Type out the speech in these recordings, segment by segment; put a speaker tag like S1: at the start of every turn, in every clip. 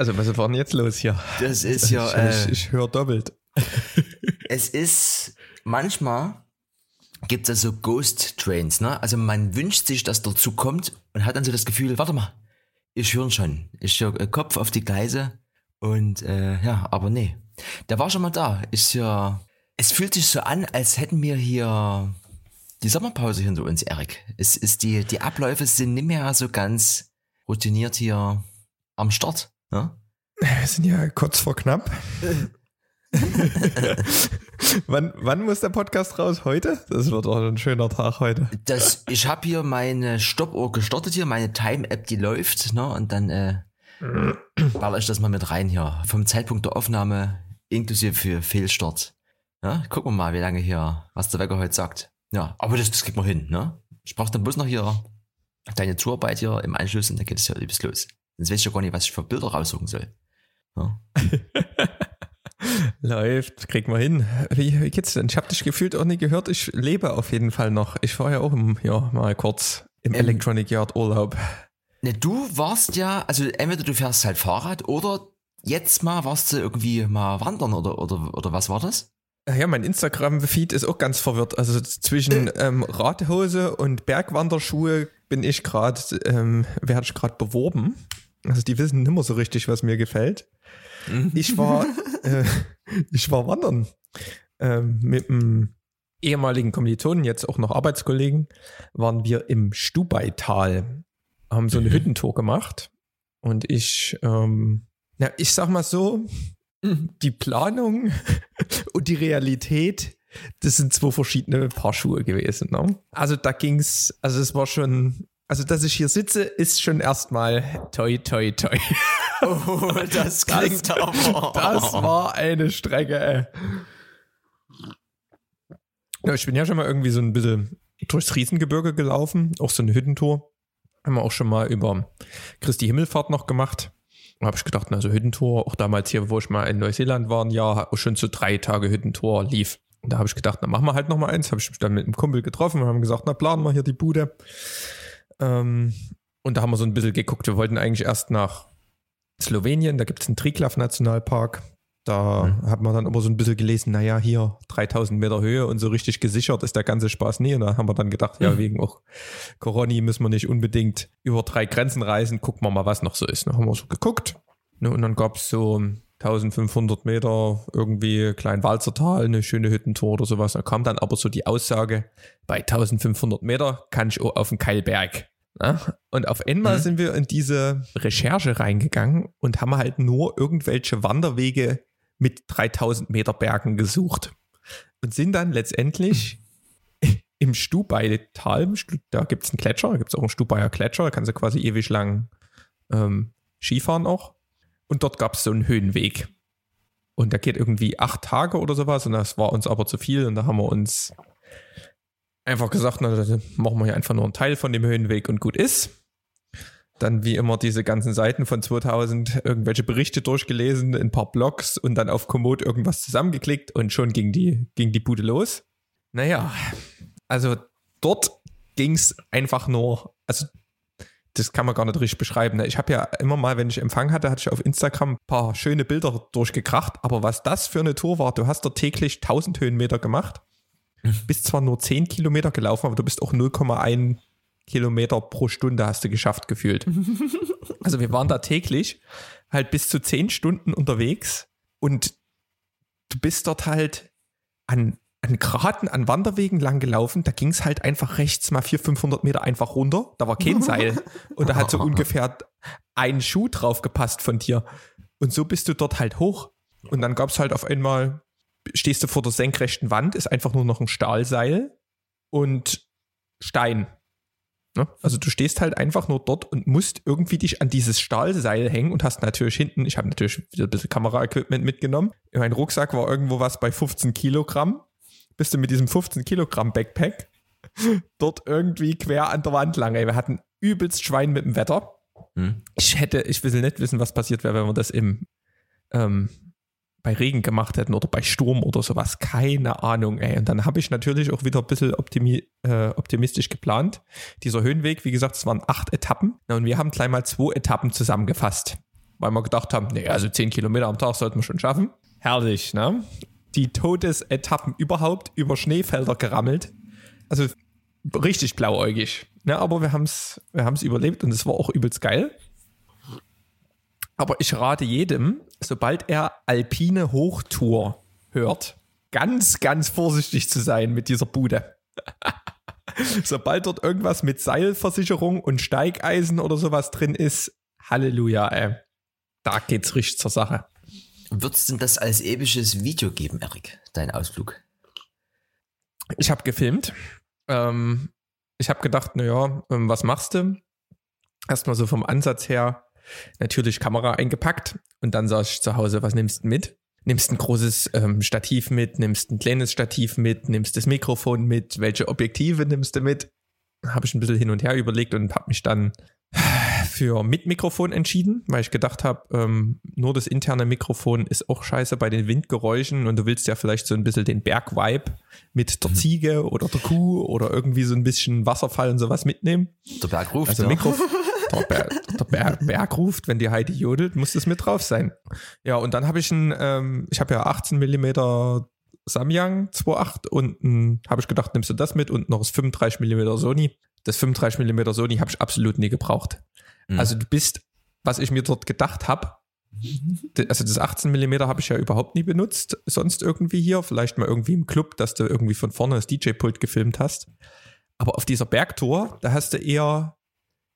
S1: Also was war denn jetzt los hier?
S2: Das ist ja.
S1: Ich,
S2: Äh,
S1: ich höre doppelt.
S2: es ist manchmal gibt es so Ghost Trains, ne? Also man wünscht sich, dass dazu kommt und hat dann so das Gefühl, warte mal, ich höre schon. Ich höre Kopf auf die Gleise und äh, ja, aber nee. Der war schon mal da. Ist ja. Es fühlt sich so an, als hätten wir hier die Sommerpause hinter uns, Erik. Es ist die, die Abläufe sind nicht mehr so ganz routiniert hier am Start. Ne?
S1: Wir sind ja kurz vor knapp. wann, wann muss der Podcast raus? Heute? Das wird doch ein schöner Tag heute.
S2: Das, ich habe hier meine Stoppuhr gestartet hier, meine Time-App, die läuft, ne? Und dann äh, baller ich das mal mit rein hier. Vom Zeitpunkt der Aufnahme inklusive für Fehlstart. Ja, gucken wir mal, wie lange hier, was der Wecker heute sagt. Ja, aber das, das kriegt man hin, ne? Ich brauche dann bloß noch hier deine Zuarbeit hier im Anschluss und dann geht es ja übelst los. Sonst weiß ich ja gar nicht, was ich für Bilder raussuchen soll. Ja.
S1: Läuft, kriegen wir hin. Wie, wie geht's denn? Ich habe dich gefühlt auch nicht gehört. Ich lebe auf jeden Fall noch. Ich war ja auch im, ja, mal kurz im
S2: Ähm,
S1: Electronic Yard Urlaub.
S2: Ne, du warst ja, also entweder du fährst halt Fahrrad oder jetzt mal warst du irgendwie mal wandern oder, oder, oder was war das?
S1: Ja, mein Instagram-Feed ist auch ganz verwirrt. Also zwischen ähm, Radhose und Bergwanderschuhe bin ich gerade, ähm, werde ich gerade beworben. Also die wissen nicht mehr so richtig, was mir gefällt. Ich war, äh, ich war wandern ähm, mit einem ehemaligen Kommilitonen, jetzt auch noch Arbeitskollegen, waren wir im Stubaital, haben so eine
S2: Mhm.
S1: Hüttentour gemacht und ich, ähm, ja, ich sag mal so, die Planung und die Realität, das sind zwei verschiedene Paar Schuhe gewesen. Ne? Also da ging's, also es war schon, also dass ich hier sitze, ist schon erstmal toi toi toi.
S2: Oh, das klingt aber.
S1: Das war eine Strecke, ey. Ja, ich bin ja schon mal irgendwie so ein bisschen durchs Riesengebirge gelaufen, auch so eine Hüttentour. Haben wir auch schon mal über Christi Himmelfahrt noch gemacht. Da habe ich gedacht, na, so Hüttentour, auch damals hier, wo ich mal in Neuseeland war, ein Jahr, schon so drei Tage Hüttentour lief. Und da habe ich gedacht, na, machen wir halt noch mal eins. Habe ich mich dann mit einem Kumpel getroffen und haben gesagt, na, planen wir hier die Bude. Ähm, und da haben wir so ein bisschen geguckt. Wir wollten eigentlich erst nach Slowenien, da gibt es einen Triglav-Nationalpark. Da
S2: Mhm.
S1: hat man dann immer so ein bisschen gelesen, naja, hier 3000 Meter Höhe und so richtig gesichert ist der ganze Spaß nie. Und da haben wir dann gedacht, ja,
S2: Mhm.
S1: wegen auch Corona müssen wir nicht unbedingt über drei Grenzen reisen. Gucken wir mal, was noch so ist. Dann haben wir so geguckt. Ne, und dann gab es so 1500 Meter irgendwie klein Walzertal, eine schöne Hüttentour oder sowas. Da kam dann aber so die Aussage, bei 1500 Meter kann ich auch auf den Keilberg. Ja? Und auf einmal
S2: Mhm.
S1: sind wir in diese Recherche reingegangen und haben halt nur irgendwelche Wanderwege mit 3000 Meter Bergen gesucht. Und sind dann letztendlich im Stubaital, im Stu- da gibt es einen Gletscher, da gibt es auch einen Stubaier Gletscher, da kannst du quasi ewig lang ähm, Skifahren auch. Und dort gab es so einen Höhenweg. Und der geht irgendwie acht Tage oder sowas und das war uns aber zu viel und da haben wir uns einfach gesagt, na, dann machen wir hier einfach nur einen Teil von dem Höhenweg und gut ist. Dann wie immer diese ganzen Seiten von 2000 irgendwelche Berichte durchgelesen, ein paar Blogs und dann auf Komoot irgendwas zusammengeklickt und schon ging die, ging die Bude los. Naja, also dort ging es einfach nur, also das kann man gar nicht richtig beschreiben. ne? Ich habe ja immer mal, wenn ich Empfang hatte, hatte ich auf Instagram ein paar schöne Bilder durchgekracht. Aber was das für eine Tour war, du hast dort täglich 1000 Höhenmeter gemacht, bist zwar nur 10 Kilometer gelaufen, aber du bist auch 0,1 Kilometer pro Stunde hast du geschafft gefühlt. Also wir waren da täglich halt bis zu 10 Stunden unterwegs und du bist dort halt an, an Graten, an Wanderwegen lang gelaufen. Da ging es halt einfach rechts mal 400, 500 Meter einfach runter. Da war kein Seil. Und da hat so ungefähr ein Schuh drauf gepasst von dir. Und so bist du dort halt hoch. Und dann gab es halt auf einmal, stehst du vor der senkrechten Wand, ist einfach nur noch ein Stahlseil und Stein. Ne? Also du stehst halt einfach nur dort und musst irgendwie dich an dieses Stahlseil hängen und hast natürlich hinten, ich habe natürlich wieder ein bisschen Kameraequipment mitgenommen. Mein Rucksack war irgendwo was bei 15 Kilogramm. Bist du mit diesem 15 Kilogramm Backpack dort irgendwie quer an der Wand lang. Ey, wir hatten übelst Schwein mit dem Wetter.
S2: Hm.
S1: Ich hätte, ich will nicht wissen, was passiert wäre, wenn wir das im ähm, bei Regen gemacht hätten oder bei Sturm oder sowas. Keine Ahnung, ey. Und dann habe ich natürlich auch wieder ein bisschen optimi äh, optimistisch geplant. Dieser Höhenweg, wie gesagt, es waren acht Etappen. Und wir haben gleich mal zwei Etappen zusammengefasst. weil wir gedacht haben, nee, also 10 Kilometer am Tag sollten wir schon schaffen. Herrlich, ne? Die Todesetappen überhaupt über Schneefelder gerammelt. Also richtig blauäugig. Ne? Aber wir haben es wir haben's überlebt und es war auch übelst geil. Aber ich rate jedem, sobald er alpine Hochtour hört, ganz, ganz vorsichtig zu sein mit dieser Bude. sobald dort irgendwas mit Seilversicherung und Steigeisen oder sowas drin ist, Halleluja, ey. Da geht's richtig zur Sache.
S2: Würdest du das als episches Video geben, Erik, dein Ausflug?
S1: Ich habe gefilmt. Ähm, ich habe gedacht, naja, ähm, was machst du? Erstmal so vom Ansatz her, natürlich Kamera eingepackt und dann sag ich zu Hause, was nimmst du mit? Nimmst ein großes ähm, Stativ mit, nimmst ein kleines Stativ mit, nimmst das Mikrofon mit, welche Objektive nimmst du mit? Habe ich ein bisschen hin und her überlegt und habe mich dann für mit Mikrofon entschieden, weil ich gedacht habe, ähm, nur das interne Mikrofon ist auch scheiße bei den Windgeräuschen und du willst ja vielleicht so ein bisschen den Bergvibe mit der mhm. Ziege oder der Kuh oder irgendwie so ein bisschen Wasserfall und sowas mitnehmen.
S2: Der Berg ruft.
S1: Also ja. Mikrofon. Der, Berg, der Berg, Berg, ruft, wenn die Heidi jodelt, muss das mit drauf sein. Ja, und dann habe ich ein, ähm, ich habe ja 18 Millimeter Samyang 2.8 und habe ich gedacht, nimmst du das mit und noch das 35 Millimeter Sony. Das 35 Millimeter Sony habe ich absolut nie gebraucht. Mhm. Also du bist, was ich mir dort gedacht habe, also das 18 mm habe ich ja überhaupt nie benutzt, sonst irgendwie hier, vielleicht mal irgendwie im Club, dass du irgendwie von vorne das DJ-Pult gefilmt hast. Aber auf dieser Bergtour, da hast du eher,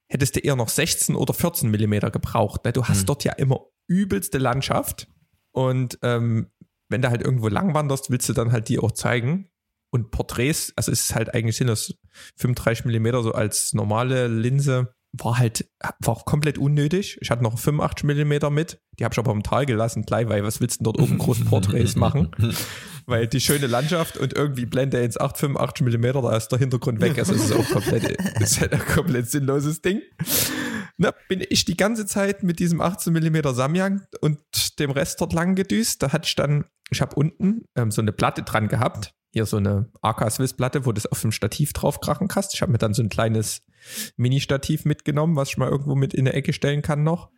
S1: hättest du eher noch 16 oder 14 mm gebraucht. Ne? Du hast mhm. dort ja immer übelste Landschaft und ähm, wenn du halt irgendwo lang wanderst, willst du dann halt die auch zeigen. Und Porträts, also es ist halt eigentlich sind das 35 mm so als normale Linse war halt, war komplett unnötig. Ich hatte noch 85 Millimeter mit. Die habe ich aber im Tal gelassen, gleich, weil was willst du denn dort oben großen Porträts machen? weil die schöne Landschaft und irgendwie Blende ins 8, 85 Millimeter, da ist der Hintergrund weg. Also es ist auch komplett, ist halt ein komplett sinnloses Ding. Na, bin ich die ganze Zeit mit diesem 18 Millimeter Samyang und dem Rest dort lang gedüst. Da hatte ich dann, ich habe unten ähm, so eine Platte dran gehabt. Hier so eine AK Swiss Platte, wo du das auf dem Stativ draufkrachen kannst. Ich habe mir dann so ein kleines Mini-Stativ mitgenommen, was ich mal irgendwo mit in der Ecke stellen kann noch.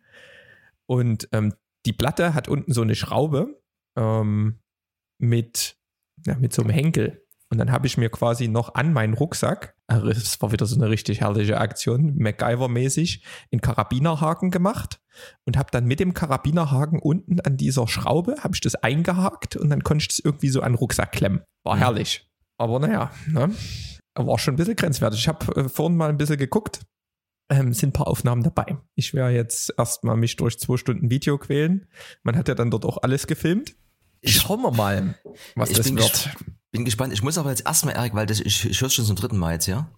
S1: Und ähm, die Platte hat unten so eine Schraube ähm, mit, ja, mit so einem Henkel. Und dann habe ich mir quasi noch an meinen Rucksack, das war wieder so eine richtig herrliche Aktion, MacGyver-mäßig, einen Karabinerhaken gemacht und habe dann mit dem Karabinerhaken unten an dieser Schraube, habe ich das eingehakt und dann konnte ich das irgendwie so an den Rucksack klemmen. War mhm. herrlich. Aber naja, ne? War schon ein bisschen grenzwertig. Ich habe äh, vorhin mal ein bisschen geguckt. Ähm, sind ein paar Aufnahmen dabei. Ich werde jetzt erstmal mich durch zwei Stunden Video quälen. Man hat ja dann dort auch alles gefilmt. Schauen wir mal, was ich das
S2: bin
S1: wird.
S2: Ges bin gespannt. Ich muss aber jetzt erstmal, Erik, weil das, ich, ich höre schon zum dritten Mal jetzt, ja?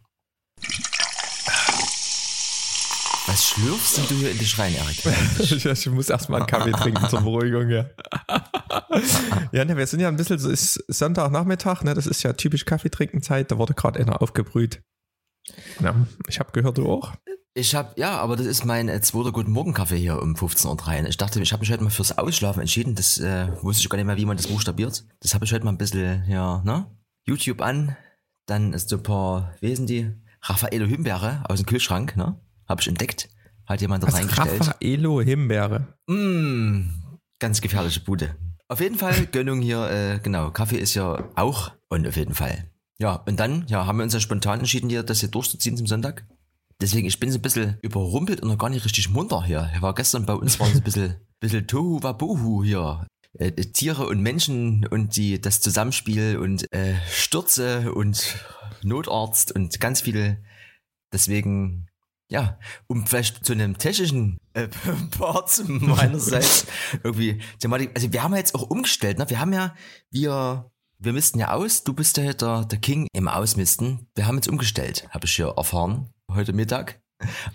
S2: Was schlürfst du hier in die Schrein, Erik?
S1: ich muss erstmal einen Kaffee trinken zur Beruhigung, ja. ja, ne, wir sind ja ein bisschen, so ist Sonntagnachmittag, ne, das ist ja typisch Kaffeetrinkenzeit, da wurde gerade einer aufgebrüht. Ja, ich habe gehört, du auch.
S2: Ich habe, ja, aber das ist mein äh, zweiter Guten Morgen Kaffee hier um 15.03 Uhr. Ich dachte, ich habe mich heute mal fürs Ausschlafen entschieden. Das äh, wusste ich gar nicht mehr, wie man das buchstabiert. Das habe ich heute mal ein bisschen, ja, ne? YouTube an. Dann ist so ein paar Wesen, die Raffaello Himbeere aus dem Kühlschrank, ne? Habe ich entdeckt. Hat jemand da reingestellt.
S1: Raffaello Himbeere.
S2: Mm, ganz gefährliche Bude. Auf jeden Fall Gönnung hier, äh, genau. Kaffee ist ja auch und auf jeden Fall. Ja, und dann, ja, haben wir uns ja spontan entschieden, hier das hier durchzuziehen zum Sonntag. Deswegen, ich bin so ein bisschen überrumpelt und noch gar nicht richtig munter hier. Ich war gestern bei uns, war so ein bisschen, bisschen Tohu Wabohu hier. Äh, Tiere und Menschen und die, das Zusammenspiel und äh, Stürze und Notarzt und ganz viele. Deswegen ja, um vielleicht zu einem technischen äh, Part meinerseits irgendwie Thematik. Also wir haben ja jetzt auch umgestellt, ne? Wir haben ja, wir, wir missten ja aus, du bist ja der, der King im Ausmisten. Wir haben jetzt umgestellt, habe ich hier erfahren, heute Mittag,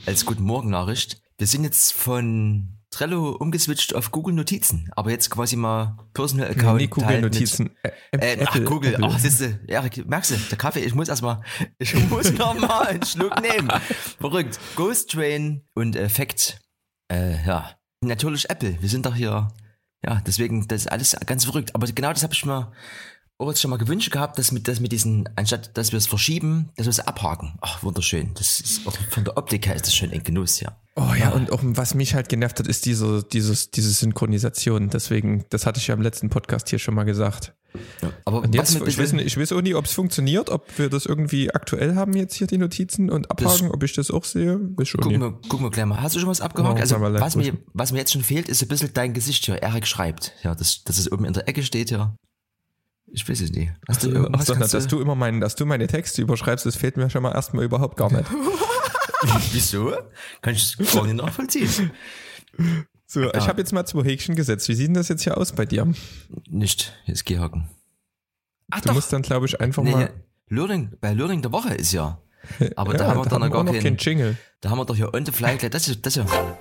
S2: als Guten Morgen Nachricht. Wir sind jetzt von Trello umgeswitcht auf Google Notizen, aber jetzt quasi mal Personal Account. Nee,
S1: Google Notizen.
S2: Mit, äh, Apple, ach, Google. Apple. Ach, siehste, Erik, merkst du, der Kaffee, ich muss erstmal, ich muss noch mal einen Schluck nehmen. Verrückt. Ghost Train und Effekt. Äh, ja. Natürlich Apple. Wir sind doch hier, ja, deswegen, das ist alles ganz verrückt. Aber genau das habe ich mir auch jetzt schon mal gewünscht gehabt, dass mit, dass mit diesen, anstatt dass wir es verschieben, dass wir es abhaken. Ach, wunderschön. Das ist auch von der Optik her ist das schon ein Genuss, ja.
S1: Oh ja, und auch was mich halt genervt hat, ist diese, dieses, diese Synchronisation. Deswegen, das hatte ich ja im letzten Podcast hier schon mal gesagt.
S2: ja. Aber
S1: Und jetzt, ich, weiß ich weiß auch nicht, ob es funktioniert, ob wir das irgendwie aktuell haben jetzt hier die Notizen und abhaken, ob ich das auch sehe.
S2: Gucken wir, gucken wir gleich mal. Hast du schon was abgehakt?
S1: Ja,
S2: also,
S1: mal
S2: was mir, was mir jetzt schon fehlt, ist ein bisschen dein Gesicht hier. Erik schreibt. Ja, das, das ist oben in der Ecke steht ja. Ich weiß es nicht. Hast du
S1: Ach
S2: irgendwas?
S1: so, na,
S2: kannst
S1: dass du immer meinen, dass du meine Texte überschreibst, das fehlt mir schon mal erstmal überhaupt gar nicht.
S2: Wieso? Kann ich das gar nicht nachvollziehen.
S1: So, ich habe jetzt mal zwei Häkchen gesetzt. Wie sieht denn das jetzt hier aus bei dir?
S2: Nicht. Jetzt geh hocken. Ach
S1: Du musst dann, glaube ich, einfach
S2: Nee,
S1: mal.
S2: ja. Learning, bei Learning der Woche ist ja. Aber
S1: Ja,
S2: da haben wir dann noch gar
S1: auch noch
S2: keinen.
S1: keinen Jingle.
S2: Da haben wir doch hier on the fly gleich. Das ist, das ist ja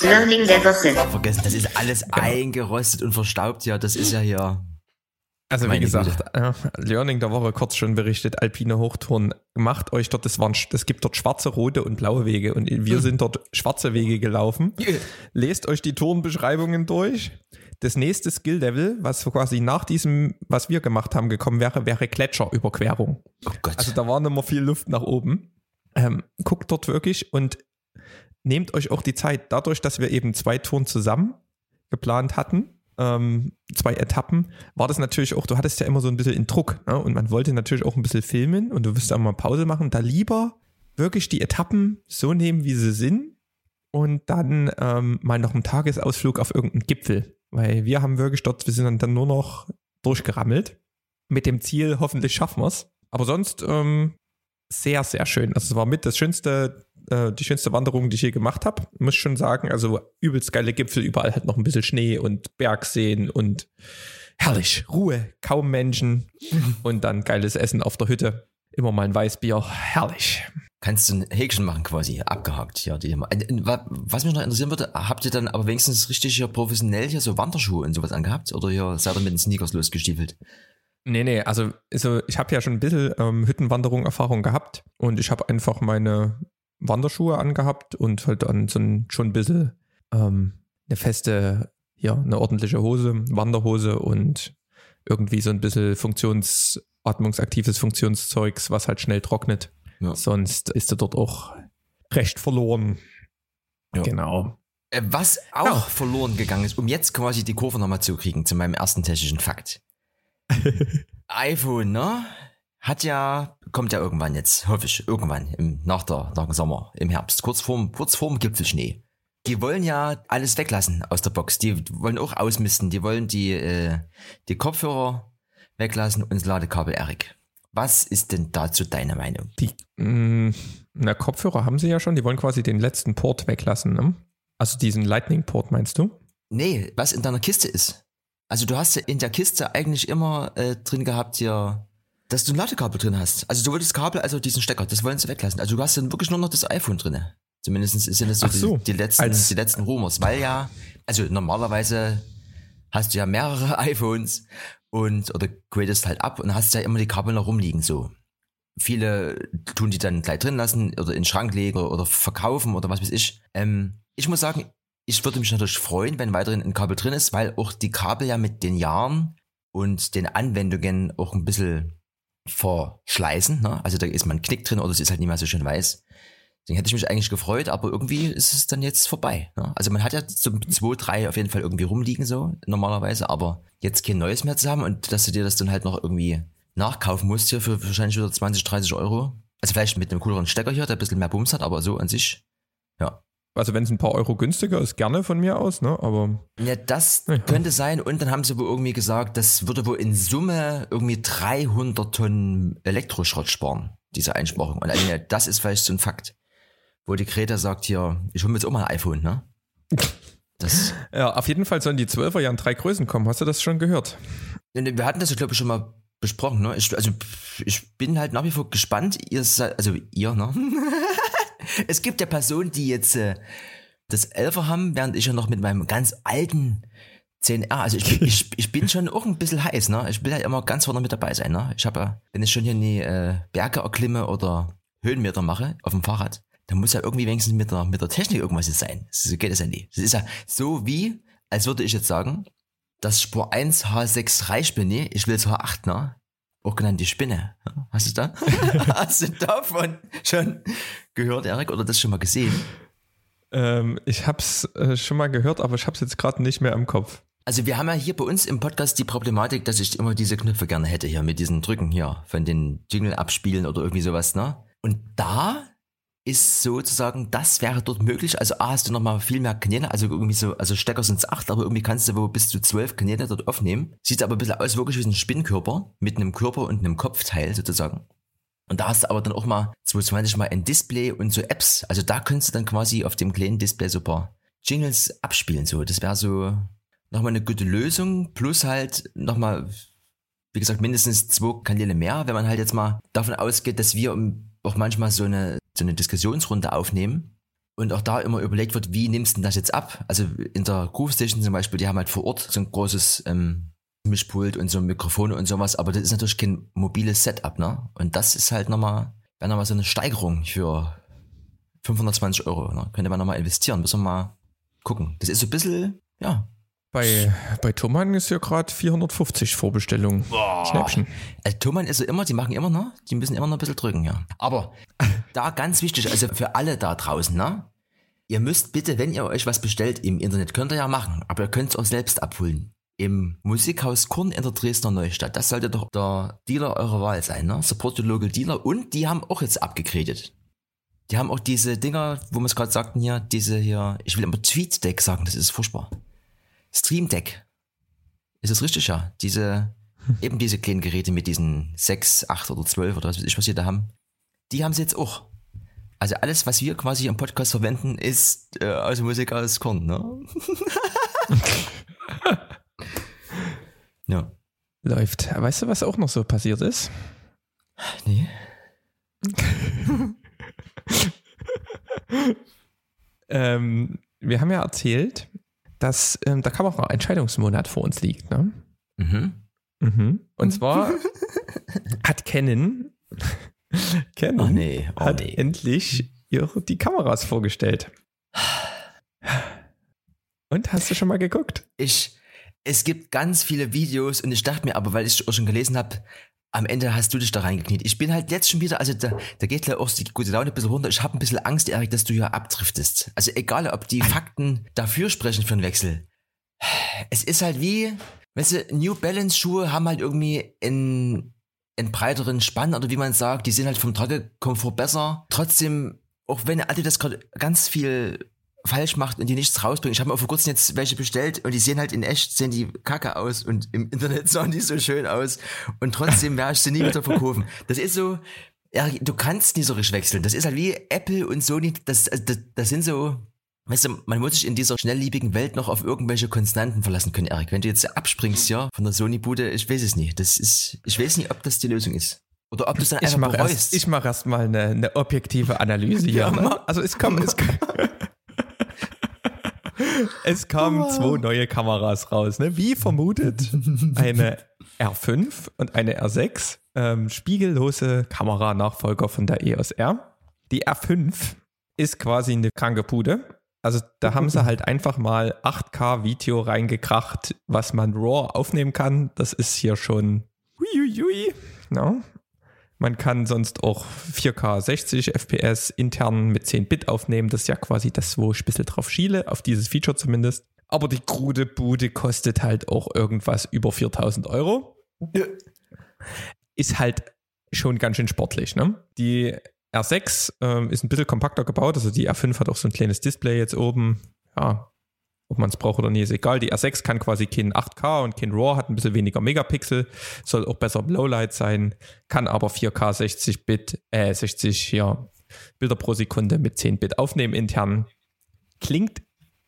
S3: Learning der Woche.
S2: vergessen. Das ist alles
S1: Genau.
S2: eingerostet und verstaubt. Ja, das ist ja hier.
S1: Also wie
S2: Meine
S1: gesagt, äh, Learning der Woche kurz schon berichtet, Alpine Hochtouren, macht euch dort, das waren, es gibt dort schwarze, rote und blaue Wege und wir sind dort schwarze Wege gelaufen. Lest euch die Tourenbeschreibungen durch. Das nächste Skill-Level, was quasi nach diesem, was wir gemacht haben, gekommen wäre, wäre Gletscherüberquerung.
S2: Oh Gott.
S1: Also da war noch mal viel Luft nach oben. Ähm, guckt dort wirklich und nehmt euch auch die Zeit. Dadurch, dass wir eben zwei Touren zusammen geplant hatten, ähm, zwei Etappen, war das natürlich auch, du hattest ja immer so ein bisschen in Druck ne? und man wollte natürlich auch ein bisschen filmen und du wirst auch mal Pause machen. Da lieber wirklich die Etappen so nehmen, wie sie sind und dann ähm, mal noch einen Tagesausflug auf irgendeinen Gipfel. Weil wir haben wirklich dort, wir sind dann, dann nur noch durchgerammelt mit dem Ziel, hoffentlich schaffen wir es. Aber sonst ähm, sehr, sehr schön. Also es war mit das schönste, äh, die schönste Wanderung, die ich je gemacht habe. Muss schon sagen, also übelst geile Gipfel, überall halt noch ein bisschen Schnee und Bergseen und herrlich, Ruhe, kaum Menschen und dann geiles Essen auf der Hütte. Immer mal ein Weißbier, herrlich.
S2: Kannst du ein Häkchen machen quasi, abgehakt. Ja, die, äh, äh, wa- was mich noch interessieren würde, habt ihr dann aber wenigstens richtig hier professionell hier so Wanderschuhe und sowas angehabt? Oder hier seid ihr mit den Sneakers losgestiefelt?
S1: Nee, nee, also, also ich habe ja schon ein bisschen ähm, Hüttenwanderung-Erfahrung gehabt und ich habe einfach meine Wanderschuhe angehabt und halt dann so ein, schon ein bisschen ähm, eine feste, ja, eine ordentliche Hose, Wanderhose und irgendwie so ein bisschen Funktions, atmungsaktives Funktionszeugs, was halt schnell trocknet.
S2: Ja.
S1: Sonst ist er dort auch recht verloren.
S2: Ja.
S1: Genau.
S2: Äh, was auch
S1: Ja.
S2: verloren gegangen ist, um jetzt quasi die Kurve nochmal zu kriegen zu meinem ersten technischen Fakt. iPhone, ne? Hat ja, kommt ja irgendwann jetzt, hoffe ich, irgendwann im, nach, der, nach dem Sommer, im Herbst, kurz vorm, kurz vorm Gipfelschnee. Die wollen ja alles weglassen aus der Box. Die wollen auch ausmisten. Die wollen die, äh, die Kopfhörer weglassen und das Ladekabel, Erik. Was ist denn dazu deine Meinung?
S1: Die, mh, na, Kopfhörer haben sie ja schon, die wollen quasi den letzten Port weglassen, ne? Also diesen Lightning-Port meinst du?
S2: Nee, was in deiner Kiste ist. Also du hast ja in der Kiste eigentlich immer äh, drin gehabt hier, dass du ein Ladekabel drin hast. Also sowohl das Kabel als auch diesen Stecker, das wollen sie weglassen. Also du hast dann wirklich nur noch das iPhone drin. Zumindest sind das so,
S1: so,
S2: die, die letzten, die letzten Rumors, weil ja, also normalerweise hast du ja mehrere iPhones und oder gradest halt ab und hast ja immer die Kabel noch rumliegen so. Viele tun die dann gleich drin lassen oder in den Schrank legen oder, oder verkaufen oder was weiß ich. Ähm, ich muss sagen, ich würde mich natürlich freuen, wenn weiterhin ein Kabel drin ist, weil auch die Kabel ja mit den Jahren und den Anwendungen auch ein bisschen verschleißen. Ne? Also da ist mal ein Knick drin oder es ist halt nicht mehr so schön weiß. Deswegen hätte ich mich eigentlich gefreut, aber irgendwie ist es dann jetzt vorbei. Ne? Also man hat ja so zwei, drei auf jeden Fall irgendwie rumliegen so normalerweise, aber jetzt kein neues mehr zu haben und dass du dir das dann halt noch irgendwie nachkaufen musst hier für wahrscheinlich wieder 20, 30 Euro. Also vielleicht mit einem cooleren Stecker hier, der ein bisschen mehr Bums hat, aber so an sich, ja.
S1: Also wenn es ein paar Euro günstiger ist, gerne von mir aus, ne? Aber
S2: Ja, das
S1: Ja.
S2: könnte sein. Und dann haben sie wohl irgendwie gesagt, das würde wohl in Summe irgendwie 300 Tonnen Elektroschrott sparen, diese Einsparung. Und also, das ist vielleicht so ein Fakt, wo die Greta sagt hier, ich hole mir jetzt auch mal ein iPhone, ne? Das,
S1: ja, auf jeden Fall sollen die 12er ja in drei Größen kommen. Hast du das schon gehört?
S2: wir hatten das ja, glaube ich, schon mal besprochen, ne? Ich, also, ich bin halt nach wie vor gespannt. Ihr seid, also ihr, ne? es gibt ja Personen, die jetzt äh, das 11er haben, während ich ja noch mit meinem ganz alten 10R, also ich bin, ich, ich bin schon auch ein bisschen heiß, ne? Ich will ja immer ganz vorne mit dabei sein, ne? Ich habe ja, wenn ich schon hier in die äh, Berge erklimme oder Höhenmeter mache auf dem Fahrrad, dann muss ja irgendwie wenigstens mit der, mit der Technik irgendwas jetzt sein. So geht es ja nie. Das ist ja so wie, als würde ich jetzt sagen, das Spur 1 H6 Reichspinne, ich will es H8, ne? Auch genannt die Spinne. Hast du da? Hast du davon schon gehört, Erik, oder das schon mal gesehen?
S1: Ähm, ich hab's äh, schon mal gehört, aber ich hab's jetzt gerade nicht mehr im Kopf.
S2: Also wir haben ja hier bei uns im Podcast die Problematik, dass ich immer diese Knöpfe gerne hätte hier mit diesen Drücken hier von den Jingle abspielen oder irgendwie sowas, ne? Und da ist sozusagen, das wäre dort möglich. Also A, hast du nochmal viel mehr Kanäle, also irgendwie so, also Stecker sind es acht, aber irgendwie kannst du wo bis zu zwölf Kanäle dort aufnehmen. Sieht aber ein bisschen aus wirklich wie ein Spinnkörper mit einem Körper und einem Kopfteil sozusagen. Und da hast du aber dann auch mal 220 mal ein Display und so Apps. Also da könntest du dann quasi auf dem kleinen Display so paar Jingles abspielen. So, das wäre so nochmal eine gute Lösung. Plus halt nochmal, wie gesagt, mindestens zwei Kanäle mehr, wenn man halt jetzt mal davon ausgeht, dass wir auch manchmal so eine so eine Diskussionsrunde aufnehmen und auch da immer überlegt wird, wie nimmst du das jetzt ab? Also in der Groove Station zum Beispiel, die haben halt vor Ort so ein großes ähm, Mischpult und so Mikrofone und sowas, aber das ist natürlich kein mobiles Setup, ne? Und das ist halt nochmal, wäre nochmal so eine Steigerung für 520 Euro, ne? Könnte man nochmal investieren, müssen wir mal gucken. Das ist so ein bisschen, ja,
S1: bei, bei Thomann ist ja gerade 450 Vorbestellungen. Boah. Schnäppchen.
S2: Also Thomann ist so immer, die machen immer noch, die müssen immer noch ein bisschen drücken, ja. Aber da ganz wichtig, also für alle da draußen, ne? Ihr müsst bitte, wenn ihr euch was bestellt im Internet, könnt ihr ja machen, aber ihr könnt es auch selbst abholen. Im Musikhaus Korn in der Dresdner Neustadt. Das sollte doch der Dealer eurer Wahl sein, ne? Support your local dealer. Und die haben auch jetzt abgegradet. Die haben auch diese Dinger, wo wir es gerade sagten hier, diese hier, ich will immer Tweet-Deck sagen, das ist furchtbar. Stream Deck. Ist das richtig, ja? Diese, eben diese kleinen Geräte mit diesen sechs, acht oder zwölf oder was weiß ich, was wir da haben. Die haben sie jetzt auch. Also alles, was wir quasi im Podcast verwenden, ist äh, aus Musik aus Korn, ne?
S1: ja. Läuft. Weißt du, was auch noch so passiert ist?
S2: Nee.
S1: ähm, wir haben ja erzählt, dass ähm, da kam auch ein Entscheidungsmonat vor uns liegt. Ne? Mhm. Mhm. Und zwar hat Canon, Canon
S2: oh nee, oh
S1: hat
S2: nee.
S1: endlich ihre, die Kameras vorgestellt. Und hast du schon mal geguckt?
S2: Ich, es gibt ganz viele Videos und ich dachte mir aber, weil ich auch schon gelesen habe, am Ende hast du dich da reingekniet. Ich bin halt jetzt schon wieder, also da, da geht ja auch die gute Laune ein bisschen runter. Ich habe ein bisschen Angst, Erik, dass du hier abdriftest. Also egal, ob die Fakten dafür sprechen für einen Wechsel. Es ist halt wie, weißt du, New Balance Schuhe haben halt irgendwie einen, einen breiteren Spann oder wie man sagt, die sind halt vom Tragekomfort besser. Trotzdem, auch wenn Adidas gerade ganz viel falsch macht und die nichts rausbringen. Ich habe mir vor kurzem jetzt welche bestellt und die sehen halt in echt, sehen die kacke aus und im Internet sahen die so schön aus und trotzdem werde ich sie nie wieder verkaufen. Das ist so, ja, du kannst nie so richtig wechseln. Das ist halt wie Apple und Sony, das, das, das sind so, weißt du, man muss sich in dieser schnelllebigen Welt noch auf irgendwelche Konstanten verlassen können, Erik. Wenn du jetzt abspringst, ja, von der Sony-Bude, ich weiß es nicht. Das ist, ich weiß nicht, ob das die Lösung ist. Oder ob du es dann einfach
S1: ich mach
S2: bereust.
S1: Erst, ich mache erstmal eine, eine objektive Analyse hier.
S2: Ja,
S1: ne? Also es kommt, es kommt es kamen zwei neue Kameras raus, ne? wie vermutet. Eine R5 und eine R6, ähm, spiegellose Kameranachfolger von der EOS R. Die R5 ist quasi eine kranke Pude. Also da haben sie halt einfach mal 8K-Video reingekracht, was man RAW aufnehmen kann. Das ist hier schon uiuiui. No. Man kann sonst auch 4K 60 FPS intern mit 10 Bit aufnehmen. Das ist ja quasi das, wo ich ein bisschen drauf schiele, auf dieses Feature zumindest. Aber die krude Bude kostet halt auch irgendwas über 4000 Euro. Ja. Ist halt schon ganz schön sportlich. Ne? Die R6 ähm, ist ein bisschen kompakter gebaut. Also die R5 hat auch so ein kleines Display jetzt oben. Ja, ob man es braucht oder nicht, ist egal. Die R6 kann quasi kein 8K und kein RAW, hat ein bisschen weniger Megapixel, soll auch besser Lowlight sein, kann aber 4K 60 Bit, äh, 60 ja, Bilder pro Sekunde mit 10 Bit aufnehmen intern. Klingt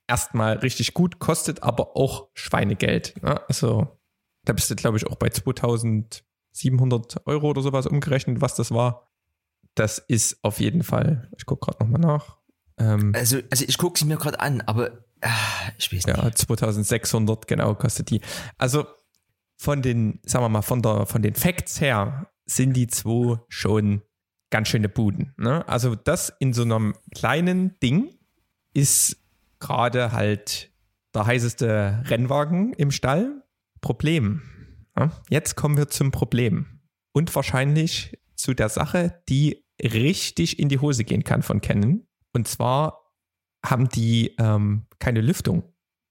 S1: erstmal richtig gut, kostet aber auch Schweinegeld. Ne? Also da bist du, glaube ich, auch bei 2700 Euro oder sowas umgerechnet, was das war. Das ist auf jeden Fall, ich gucke gerade nochmal nach.
S2: Ähm, also, also ich gucke sie mir gerade an, aber ich weiß
S1: nicht. Ja, 2600 genau kostet die. Also von den, sagen wir mal, von, der, von den Facts her sind die zwei schon ganz schöne Buden. Ne? Also das in so einem kleinen Ding ist gerade halt der heißeste Rennwagen im Stall. Problem. Ja, jetzt kommen wir zum Problem. Und wahrscheinlich zu der Sache, die richtig in die Hose gehen kann von Canon. Und zwar haben die ähm, keine Lüftung.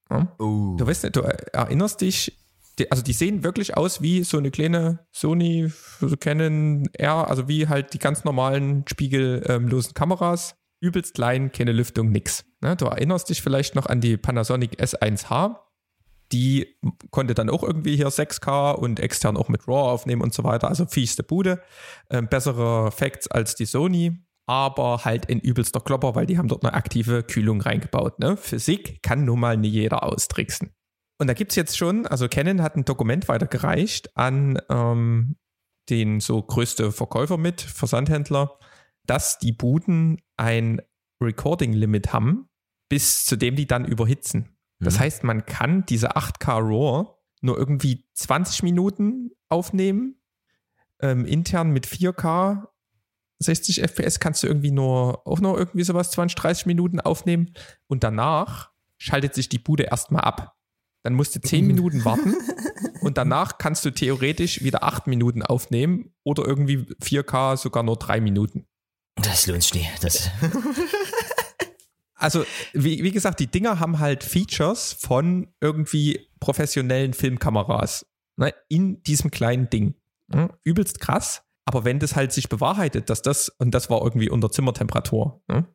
S1: Ja?
S2: Oh.
S1: Du weißt nicht, du erinnerst dich, die, also die sehen wirklich aus wie so eine kleine Sony, so Canon R, also wie halt die ganz normalen spiegellosen Kameras. Übelst klein, keine Lüftung, nix. Ne? Du erinnerst dich vielleicht noch an die Panasonic S1H. Die konnte dann auch irgendwie hier 6K und extern auch mit RAW aufnehmen und so weiter. Also fiesste Bude. Ähm, bessere Facts als die Sony aber halt in übelster Klopper, weil die haben dort eine aktive Kühlung reingebaut. Ne? Physik kann nun mal nie jeder austricksen. Und da gibt es jetzt schon, also Canon hat ein Dokument weitergereicht an ähm, den so größte Verkäufer mit, Versandhändler, dass die Buden ein Recording-Limit haben, bis zu dem die dann überhitzen. Das
S2: Mhm.
S1: heißt, man kann diese 8K RAW nur irgendwie 20 Minuten aufnehmen. Ähm, intern mit 4K 60 FPS kannst du irgendwie nur auch noch irgendwie sowas 20, 30 Minuten aufnehmen und danach schaltet sich die Bude erstmal ab. Dann musst du 10 Minuten warten und danach kannst du theoretisch wieder 8 Minuten aufnehmen oder irgendwie 4K sogar nur 3 Minuten.
S2: Das lohnt sich. Das,
S1: Also, wie, wie gesagt, die Dinger haben halt Features von irgendwie professionellen Filmkameras ne, in diesem kleinen Ding. Ne? Übelst krass. Aber wenn das halt sich bewahrheitet, dass das, und das war irgendwie unter Zimmertemperatur, ne?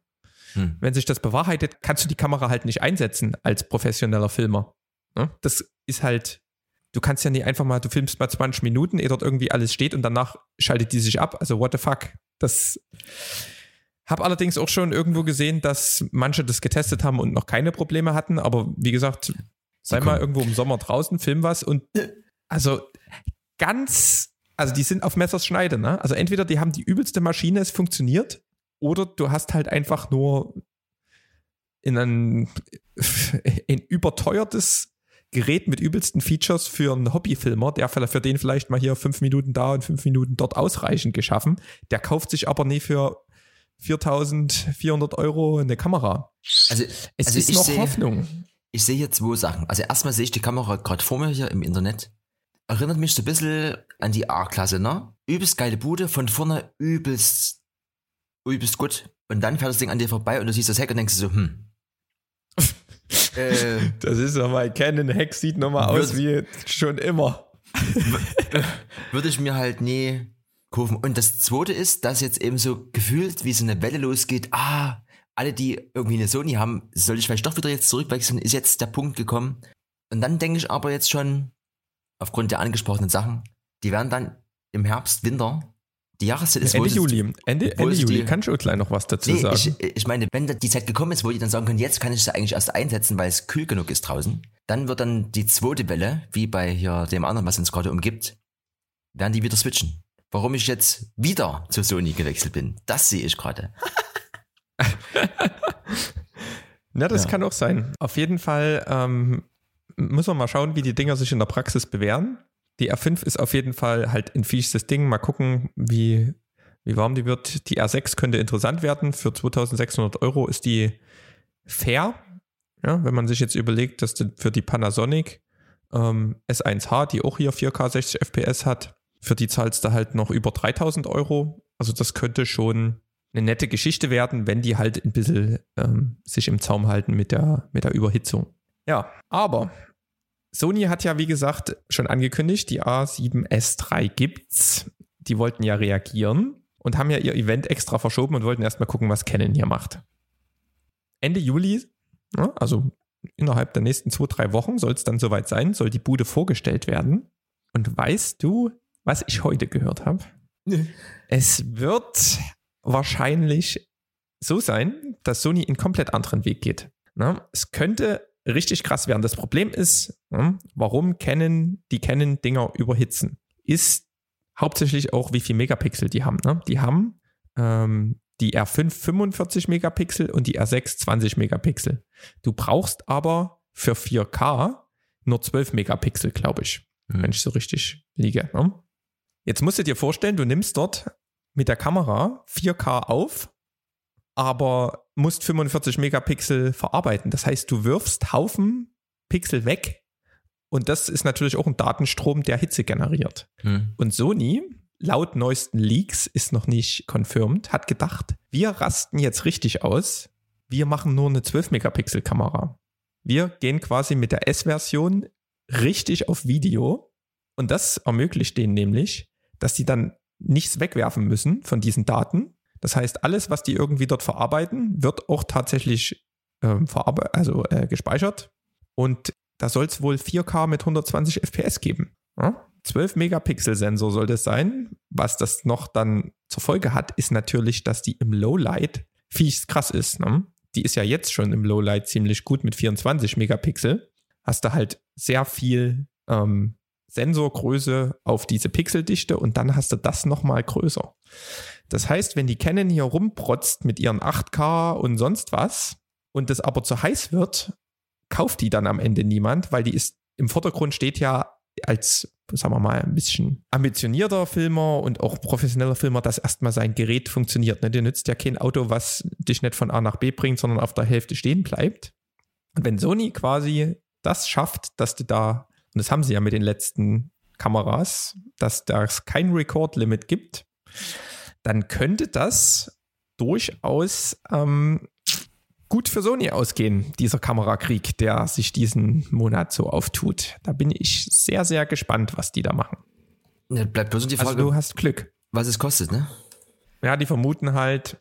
S2: hm.
S1: wenn sich das bewahrheitet, kannst du die Kamera halt nicht einsetzen als professioneller Filmer. Ne? Das ist halt, du kannst ja nicht einfach mal, du filmst mal 20 Minuten, ehe dort irgendwie alles steht und danach schaltet die sich ab. Also what the fuck? Das habe allerdings auch schon irgendwo gesehen, dass manche das getestet haben und noch keine Probleme hatten. Aber wie gesagt, sei
S2: Die
S1: mal irgendwo im Sommer draußen, film was und also ganz, also die sind auf Messers Schneide, ne? Also entweder die haben die übelste Maschine, es funktioniert, oder du hast halt einfach nur in ein, ein überteuertes Gerät mit übelsten Features für einen Hobbyfilmer, der für für den vielleicht mal hier fünf Minuten da und fünf Minuten dort ausreichend geschaffen. Der kauft sich aber nie für 4400 Euro eine Kamera.
S2: also,
S1: Es
S2: Also
S1: ist noch
S2: sehe-
S1: Hoffnung.
S2: ich sehe hier zwei Sachen. Also erstmal sehe ich die Kamera gerade vor mir hier im Internet. Erinnert mich so ein bisschen an die A-Klasse, ne? Übelst geile Bude, von vorne übelst, übelst gut. Und dann fährt das Ding an dir vorbei und du siehst das Heck und denkst so, hm. äh,
S1: Das ist nochmal, Canon Heck sieht nochmal aus wie schon immer.
S2: würde ich mir halt nie kaufen. Und das zweite ist, dass jetzt eben so gefühlt wie so eine Welle losgeht, ah, alle, die irgendwie eine Sony haben, soll ich vielleicht doch wieder jetzt zurückwechseln, ist jetzt der Punkt gekommen. Und dann denke ich aber jetzt schon, aufgrund der angesprochenen Sachen, die werden dann im Herbst, Winter, die Jahreszeit ist,
S1: Ende Juli. Ende, Ende Juli.
S2: die-
S1: Kannst du gleich noch was dazu
S2: Nee,
S1: sagen?
S2: ich, ich meine, wenn die Zeit gekommen ist, wo die dann sagen können, jetzt kann ich sie eigentlich erst einsetzen, weil es kühl genug ist draußen, dann wird dann die zweite Welle, wie bei hier dem anderen, was uns gerade umgibt, werden die wieder switchen. Warum ich jetzt wieder zu Sony gewechselt bin, das sehe ich gerade.
S1: Na, das
S2: Ja.
S1: kann auch sein. Auf jeden Fall ähm, muss man mal schauen, wie die Dinger sich in der Praxis bewähren. Die R5 ist auf jeden Fall halt ein fiestes Ding. Mal gucken, wie, wie warm die wird. Die R6 könnte interessant werden. Für 2600 Euro ist die fair. Ja, wenn man sich jetzt überlegt, dass für die Panasonic ähm, S1H, die auch hier 4K 60 FPS hat, für die zahlst du halt noch über 3000 Euro. Also das könnte schon eine nette Geschichte werden, wenn die halt ein bisschen ähm, sich im Zaum halten mit der, mit der Überhitzung. Ja, aber Sony hat ja, wie gesagt, schon angekündigt, die A7S3 gibt's. Die wollten ja reagieren und haben ja ihr Event extra verschoben und wollten erstmal gucken, was Canon hier macht. Ende Juli, ja, also innerhalb der nächsten zwei, drei Wochen soll es dann soweit sein, soll die Bude vorgestellt werden. Und weißt du, was ich heute gehört habe? Es wird wahrscheinlich so sein, dass Sony einen komplett anderen Weg geht. Na, es könnte richtig krass werden. Das Problem ist, na, warum Canon die Canon-Dinger überhitzen, ist hauptsächlich auch, wie viel Megapixel die haben. Ne? Die haben ähm, die R5 45 Megapixel und die R6 20 Megapixel. Du brauchst aber für 4K nur 12 Megapixel, glaube ich
S2: Hm.
S1: wenn ich so richtig liege. Ne? Jetzt musst du dir vorstellen, du nimmst dort mit der Kamera 4K auf, aber musst 45 Megapixel verarbeiten. Das heißt, du wirfst Haufen Pixel weg Und das ist natürlich auch ein Datenstrom, der Hitze generiert.
S2: Hm.
S1: Und Sony, laut neuesten Leaks, ist noch nicht confirmed, hat gedacht, wir rasten jetzt richtig aus. Wir machen nur eine 12-Megapixel-Kamera. Wir gehen quasi mit der S-Version richtig auf Video. Und das ermöglicht denen nämlich, dass sie dann nichts wegwerfen müssen von diesen Daten. Das heißt, alles, was die irgendwie dort verarbeiten, wird auch tatsächlich ähm, also äh, gespeichert. Und da soll es wohl 4K mit 120 FPS geben. Ja? 12 Megapixel Sensor soll das sein. Was das noch dann zur Folge hat, ist natürlich, dass die im Lowlight fies krass ist. Ne? Die ist ja jetzt schon im Lowlight ziemlich gut mit 24 Megapixel. Hast du halt sehr viel ähm, Sensorgröße auf diese Pixeldichte und dann hast du das nochmal größer. Das heißt, wenn die Canon hier rumprotzt mit ihren 8K und sonst was und das aber zu heiß wird, kauft die dann am Ende niemand, weil die ist im Vordergrund steht ja als, sagen wir mal, ein bisschen ambitionierter Filmer und auch professioneller Filmer, dass erstmal sein Gerät funktioniert. Ne? Dir nützt ja kein Auto, was dich nicht von A nach B bringt, sondern auf der Hälfte stehen bleibt. Und wenn Sony quasi das schafft, dass du da, und das haben sie ja mit den letzten Kameras, dass es kein Record-Limit gibt, dann könnte das durchaus ähm, gut für Sony ausgehen, dieser Kamerakrieg, der sich diesen Monat so auftut. Da bin ich sehr, sehr gespannt, was die da machen.
S2: Ja, bleibt bloß die
S1: Also
S2: Frage,
S1: du hast Glück.
S2: was es kostet, ne?
S1: Ja, die vermuten halt,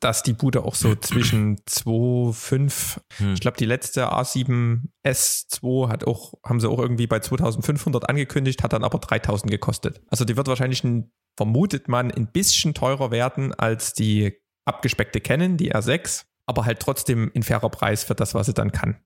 S1: dass die Bude auch so zwischen 2, 5,
S2: Hm.
S1: ich glaube, die letzte A7S2 hat auch, haben sie auch irgendwie bei 2500 angekündigt, hat dann aber 3000 gekostet. Also die wird wahrscheinlich, ein, vermutet man, ein bisschen teurer werden als die abgespeckte Canon, die R6, aber halt trotzdem ein fairer Preis für das, was sie dann kann.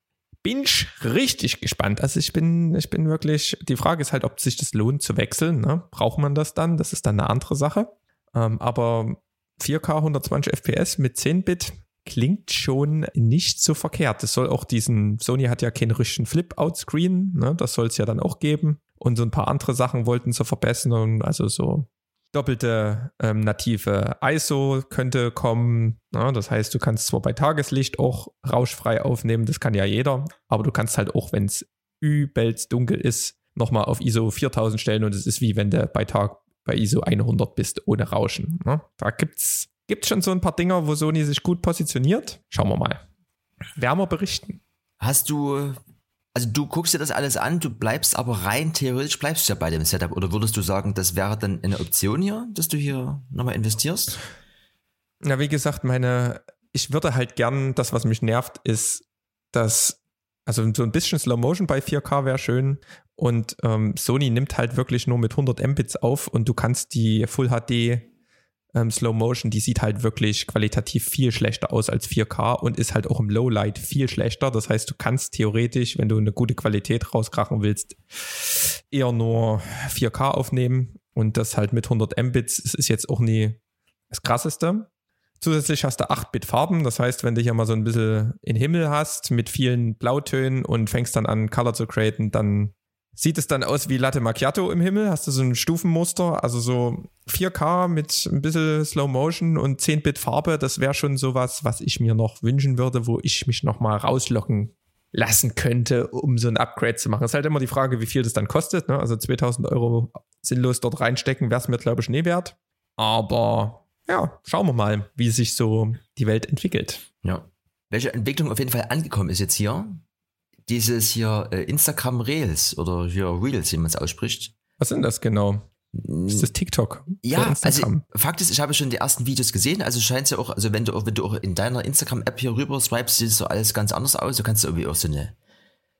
S1: Bin ich richtig gespannt. Also ich bin, ich bin wirklich, die Frage ist halt, ob sich das lohnt zu wechseln. Ne? Braucht man das dann? Das ist dann eine andere Sache. Ähm, aber 4K 120 FPS mit 10-Bit klingt schon nicht so verkehrt. Das soll auch diesen, Sony hat ja keinen richtigen Flip-Out-Screen, ne? das soll es ja dann auch geben. Und so ein paar andere Sachen wollten sie verbessern, also so doppelte ähm, native ISO könnte kommen. Ne? Das heißt, du kannst zwar bei Tageslicht auch rauschfrei aufnehmen, das kann ja jeder, aber du kannst halt auch, wenn es übelst dunkel ist, nochmal auf ISO 4000 stellen und es ist wie wenn du bei Tag bei ISO 100 bist, ohne Rauschen. Ne? Da gibt's gibt schon so ein paar Dinger, wo Sony sich gut positioniert. Schauen wir mal. Wir berichten.
S2: Hast du, also du guckst dir das alles an, du bleibst aber rein theoretisch bleibst du ja bei dem Setup oder würdest du sagen, das wäre dann eine Option hier, dass du hier nochmal investierst?
S1: Na, wie gesagt, meine, ich würde halt gern, das, was mich nervt, ist, dass, also so ein bisschen Slow Motion bei 4K wäre schön und ähm, Sony nimmt halt wirklich nur mit 100 Mbits auf und du kannst die Full HD ähm, Slow Motion, die sieht halt wirklich qualitativ viel schlechter aus als 4K und ist halt auch im Lowlight viel schlechter. Das heißt, du kannst theoretisch, wenn du eine gute Qualität rauskrachen willst, eher nur 4K aufnehmen und das halt mit 100 Mbits. Es ist jetzt auch nie das krasseste. Zusätzlich hast du 8-Bit-Farben, das heißt, wenn du hier mal so ein bisschen in Himmel hast mit vielen Blautönen und fängst dann an, Color zu createn, dann sieht es dann aus wie Latte Macchiato im Himmel. Hast du so ein Stufenmuster, also so 4K mit ein bisschen Slow Motion und 10-Bit Farbe, das wäre schon sowas, was ich mir noch wünschen würde, wo ich mich noch mal rauslocken lassen könnte, um so ein Upgrade zu machen. Es ist halt immer die Frage, wie viel das dann kostet. Ne? Also 2000 Euro sinnlos dort reinstecken, wäre es mir, glaube ich, nie wert. Aber ja, schauen wir mal, wie sich so die Welt entwickelt.
S2: Ja. Welche Entwicklung auf jeden Fall angekommen ist jetzt hier? Dieses hier äh, Instagram Reels oder hier Reels, wie man es ausspricht.
S1: Was sind das genau? Ist das TikTok?
S2: Ja, also? Fakt ist, ich habe schon die ersten Videos gesehen, also scheint ja auch, also wenn du auch, wenn du auch in deiner Instagram-App hier rüber swipest, sieht so alles ganz anders aus. Du kannst irgendwie auch so eine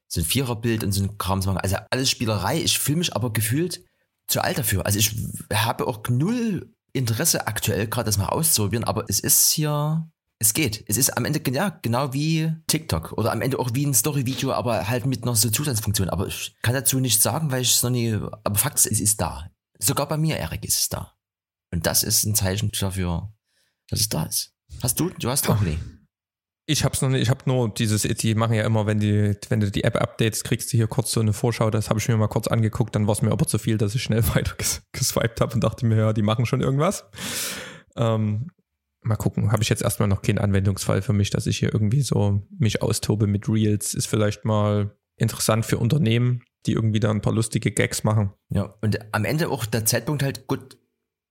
S2: so ein Viererbild und so ein Kram machen. Also alles Spielerei. Ich fühle mich aber gefühlt zu alt dafür. Also ich habe auch null Interesse aktuell, gerade das mal auszuprobieren, aber es ist hier, es geht. Es ist am Ende ja, genau wie TikTok oder am Ende auch wie ein Story-Video, aber halt mit noch so Zusatzfunktion. Aber ich kann dazu nichts sagen, weil ich es noch nie, aber Fakt ist, es ist da. Sogar bei mir, Erik, ist es da. Und das ist ein Zeichen dafür, dass es da ist. Hast du? Du hast auch nie.
S1: Ich hab's noch nicht, ich habe nur dieses, die machen ja immer, wenn die, wenn du die App updates, kriegst du hier kurz so eine Vorschau, das habe ich mir mal kurz angeguckt, dann war es mir aber zu viel, dass ich schnell weiter ges geswiped habe und dachte mir, ja, die machen schon irgendwas. Ähm, mal gucken, habe ich jetzt erstmal noch keinen Anwendungsfall für mich, dass ich hier irgendwie so mich austobe mit Reels. Ist vielleicht mal interessant für Unternehmen, die irgendwie da ein paar lustige Gags machen.
S2: Ja, und am Ende auch der Zeitpunkt halt gut,